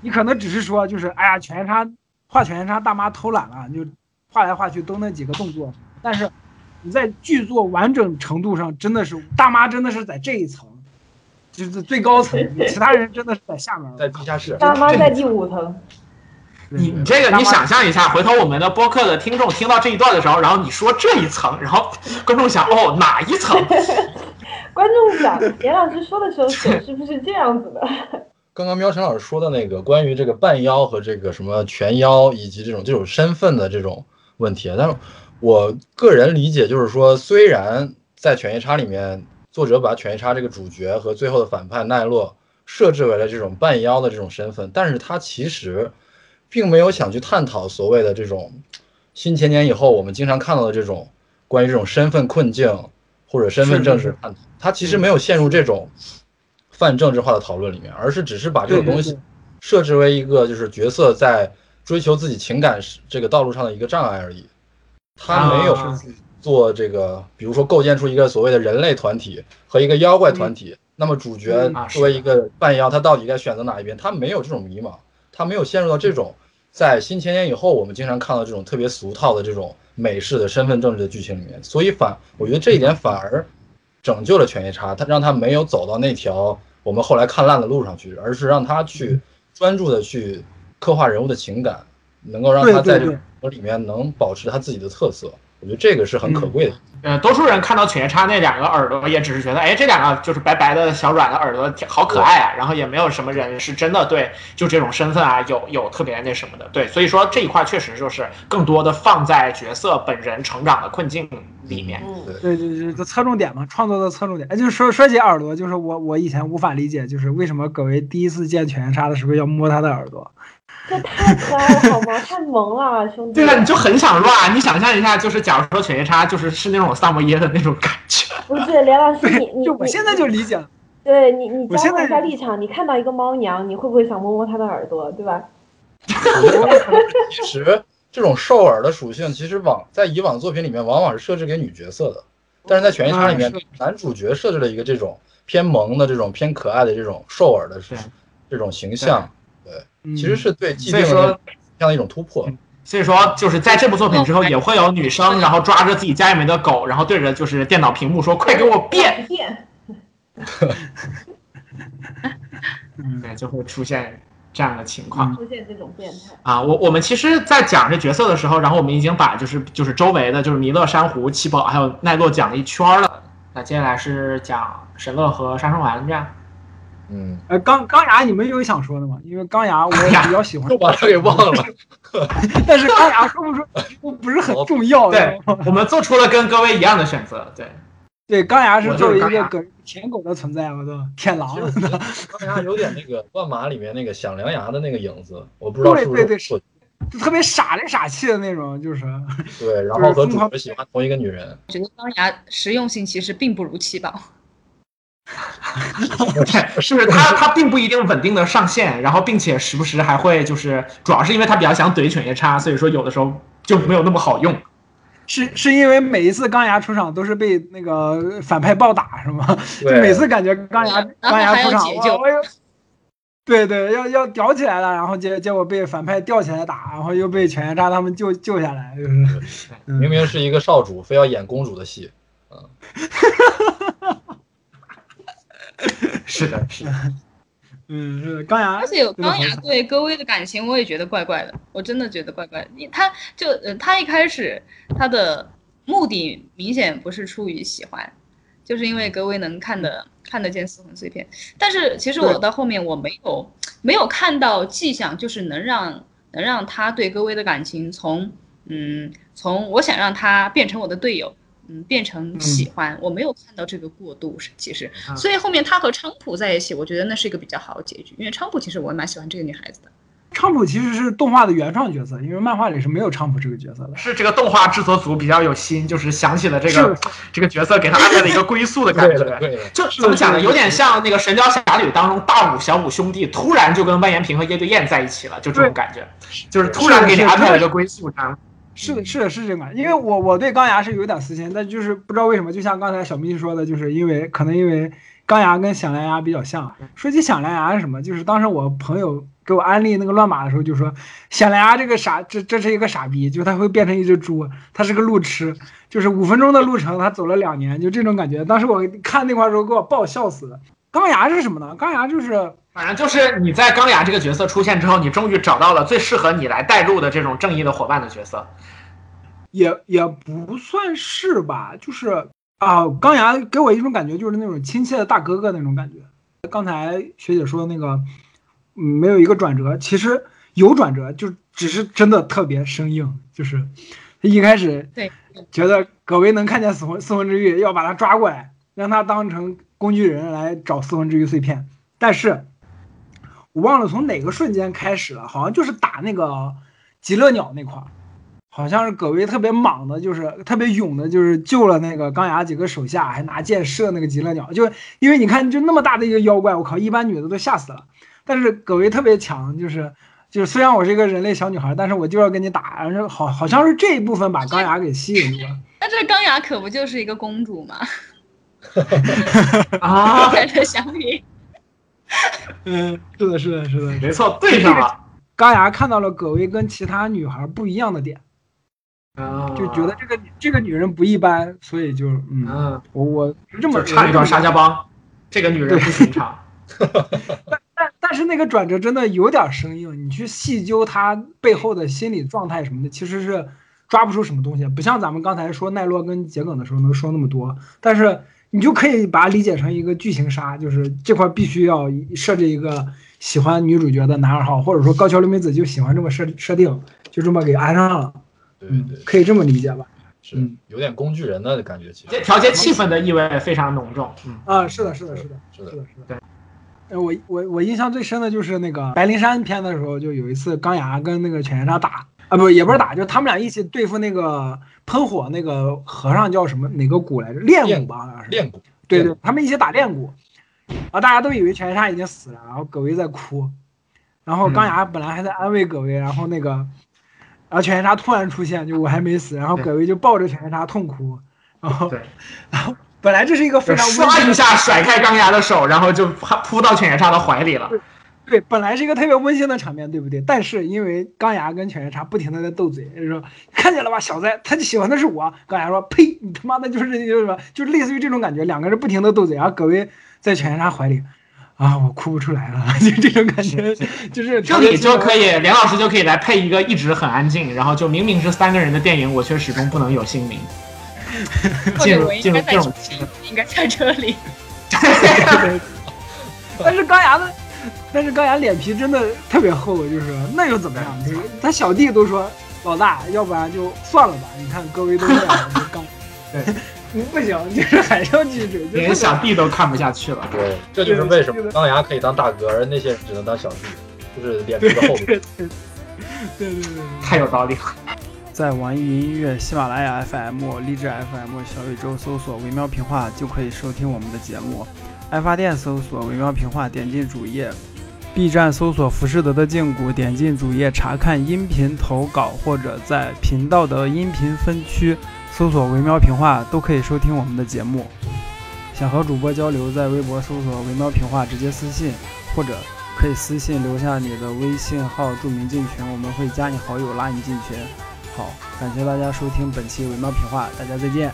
你可能只是说，就是哎呀，犬夜叉画犬夜叉大妈偷懒了，就画来画去都那几个动作，但是你在剧作完整程度上，真的是大妈真的是在这一层，就是最高层，其他人真的是在下面。在地下室，大妈在第五层，你你这个你想象一下，回头我们的播客的听众听到这一段的时候，然后你说这一层，然后观众想哦哪一层？观众想严老师说的时候手是不是这样子的？刚刚喵晨老师说的那个关于这个半妖和这个什么全妖以及这种这种身份的这种问题，但是我个人理解就是说，虽然在犬夜叉里面，作者把犬夜叉这个主角和最后的反派奈落设置为了这种半妖的这种身份，但是他其实并没有想去探讨所谓的这种新千年以后我们经常看到的这种关于这种身份困境或者身份政治探讨，他其实没有陷入这种泛政治化的讨论里面，而是只是把这个东西设置为一个就是角色在追求自己情感是这个道路上的一个障碍而已，他没有啊。做这个，比如说构建出一个所谓的人类团体和一个妖怪团体，那么主角作为一个半妖，他到底该选择哪一边？他没有这种迷茫，他没有陷入到这种在新千年以后我们经常看到这种特别俗套的这种美式的身份政治的剧情里面，所以反我觉得这一点反而拯救了犬夜叉，他让他没有走到那条我们后来看烂的路上去，而是让他去专注的去刻画人物的情感，能够让他在这个里面能保持他自己的特色。我觉得这个是很可贵的。呃，多数人看到犬夜叉那两个耳朵，也只是觉得，哎，这两个就是白白的小软的耳朵，好可爱啊。然后也没有什么人是真的对就这种身份啊有有特别那什么的。对，所以说这一块确实就是更多的放在角色本人成长的困境里面。嗯，对对对，这侧重点嘛，创作的侧重点。哎，就是说说起耳朵，就是我我以前无法理解，就是为什么葛维第一次见犬夜叉的时候要摸他的耳朵。这太可爱了好吗？太萌了，兄弟。对啊，你就很想乱。你想象一下，就是假如说犬夜叉就是是那种萨摩耶的那种感觉。不是连老师，你你就我现在就理解了。对你你交换一下立场，你看到一个猫娘，你会不会想摸摸它的耳朵，对吧？其实这种兽耳的属性，其实往在以往作品里面往往是设置给女角色的，但是在犬夜叉里面男主角设置了一个这种偏萌的、这种偏可爱的这种兽耳的对这种形象，嗯其实是对既所以说定的这样的一种突破。所以说，就是在这部作品之后，也会有女生，然后抓着自己家里面的狗，然后对着就是电脑屏幕说：“快给我变变！嗯！”对，就会出现这样的情况。出现这种变态。啊，我我们其实，在讲这角色的时候，然后我们已经把就是就是周围的，就是弥勒、珊瑚、七宝还有奈落讲了一圈了。那接下来是讲神乐和杀生丸这样。嗯，呃，钢钢牙，你们有想说的吗？因为钢牙我也比较喜欢 又，把它给忘了。但是钢牙说不说不 不是很重要。对我们做出了跟各位一样的选择。对，对，钢牙是作为一个狗舔狗的存在，我都舔狼钢牙有点那个乱马里面那个响良牙的那个影子，我不知道是不是对对对就特别傻里傻气的那种，就是对，然后和主角喜欢同一个女人，我觉得钢牙实用性其实并不如七宝。对，是他他并不一定稳定的上线，然后并且时不时还会就是，主要是因为他比较想怼犬夜叉，所以说有的时候就没有那么好用。是是因为每一次钢牙出场都是被那个反派暴打是吗？就对每次感觉钢牙钢牙出场，对对，要要屌起来了，然后结结果被反派吊起来打，然后又被犬夜叉他们救救下来，就是嗯明明是一个少主，非要演公主的戏。是的，是的。嗯是的钢牙而，且有钢牙对戈薇的感情，我也觉得怪怪的，我真的觉得怪怪的。你他就呃，他一开始他的目的明显不是出于喜欢，就是因为戈薇能看得看得见四魂碎片。但是其实我到后面我没有没有看到迹象，就是能让能让他对戈薇的感情从嗯从我想让他变成我的队友。嗯，变成喜欢，我没有看到这个过渡，是其实，啊所以后面他和昌普在一起，我觉得那是一个比较好的结局，因为昌普其实我蛮喜欢这个女孩子的。昌普其实是动画的原创角色，因为漫画里是没有昌普这个角色的。是这个动画制作组比较有心，就是想起了这个这个角色，给他安排了一个归宿的感觉。对。就怎么讲呢？有点像那个《神雕侠侣》当中大武、小武兄弟突然就跟万延平和叶对燕在一起了，就这种感觉，就是突然给你安排了一个归宿，这样。是的，是的，是这个，因为我我对钢牙是有点私心，但就是不知道为什么，就像刚才小咪说的，就是因为可能因为钢牙跟响蓝牙比较像。说起响蓝牙是什么，就是当时我朋友给我安利那个乱码的时候，就说响蓝牙这个傻，这这是一个傻逼，就他会变成一只猪，他是个路痴，就是五分钟的路程他走了两年，就这种感觉。当时我看那块儿时候给我爆笑死了。钢牙是什么呢？钢牙就是反正就是你在钢牙这个角色出现之后，你终于找到了最适合你来带入的这种正义的伙伴的角色。也也不算是吧，就是啊，钢牙给我一种感觉，就是那种亲切的大哥哥那种感觉。刚才学姐说的那个，嗯，没有一个转折，其实有转折，就只是真的特别生硬，就是一开始对，觉得葛薇能看见四魂四魂之玉，要把他抓过来，让他当成工具人来找四魂之玉碎片，但是我忘了从哪个瞬间开始了，好像就是打那个极乐鸟那块儿。好像是葛威特别莽的，就是特别勇的，就是救了那个钢牙几个手下，还拿箭射那个极乐鸟。就因为你看，就那么大的一个妖怪，我靠，一般女的都吓死了。但是葛威特别强，就是就是虽然我是一个人类小女孩，但是我就要跟你打。然后好好像是这一部分把钢牙给吸引住了。那这钢牙可不就是一个公主吗？啊，跟这相比，嗯，是的，是的，是的。没错，对上了。钢牙看到了葛薇跟其他女孩不一样的点，啊就觉得这个这个女人不一般，所以就嗯，嗯，我我是这么就唱一段沙家浜，这个女人不寻常。但但但是那个转折真的有点生硬，你去细究她背后的心理状态什么的，其实是抓不出什么东西，不像咱们刚才说奈落跟桔梗的时候能说那么多，但是你就可以把它理解成一个剧情杀，就是这块必须要设置一个喜欢女主角的男二号，或者说高桥留美子就喜欢这么设设定，就这么给安上了，嗯对对，，可以这么理解吧？是嗯有点工具人的感觉，其实调节气氛的意味非常浓重。嗯，啊，是的，是的，是的，是的是的，是的。对呃，我我我印象最深的就是那个白灵山篇的时候，就有一次钢牙跟那个犬夜叉打啊，不也不是打，就他们俩一起对付那个喷火那个和尚叫什么哪个蛊来着？炼蛊吧，好像是。练蛊，对对，他们一起打炼蛊，然后大家都以为犬夜叉已经死了，然后葛薇在哭，然后钢牙本来还在安慰葛薇，然后那个，然后犬夜叉突然出现，就我还没死，然后葛薇就抱着犬夜叉痛哭，然后，然后本来这是一个非常温刷一下甩开钢牙的手，然后就扑扑到犬夜叉的怀里了。对，本来是一个特别温馨的场面，对不对？但是因为钢牙跟犬夜叉不停的在斗嘴，就说看见了吧，小子，他就喜欢的是我。钢牙说：“呸，你他妈的就是就是什么，就是类似于这种感觉，两个人不停的斗嘴，然后葛薇在犬夜叉怀里，啊，我哭不出来了，就这种感觉，就是这里就可以，梁老师就可以来配一个一直很安静，然后就明明是三个人的电影，我却始终不能有姓名。进入应该在进入这种应该在这里。但是钢牙的，但是钢牙脸皮真的特别厚，就是那又怎么样？就是他小弟都说老大，要不然就算了吧。你看各位都这样，就钢，对，不行，就是还是要继续，连小弟都看不下去了。对，这就是为什么钢牙可以当大哥，而那些人只能当小弟，就是脸皮的厚度。对对对对对对。太有道理了。在网易云音乐、喜马拉雅 FM、荔枝 FM、小宇宙搜索“微妙评话”就可以收听我们的节目。爱发电搜索“微妙评话”，点进主页；B 站搜索“浮士德的胫骨”，点进主页查看音频投稿，或者在频道的音频分区搜索“微妙评话”都可以收听我们的节目。想和主播交流，在微博搜索“微妙评话”直接私信，或者可以私信留下你的微信号，注明进群，我们会加你好友，拉你进群。好，感谢大家收听本期《微妙评话》，大家再见。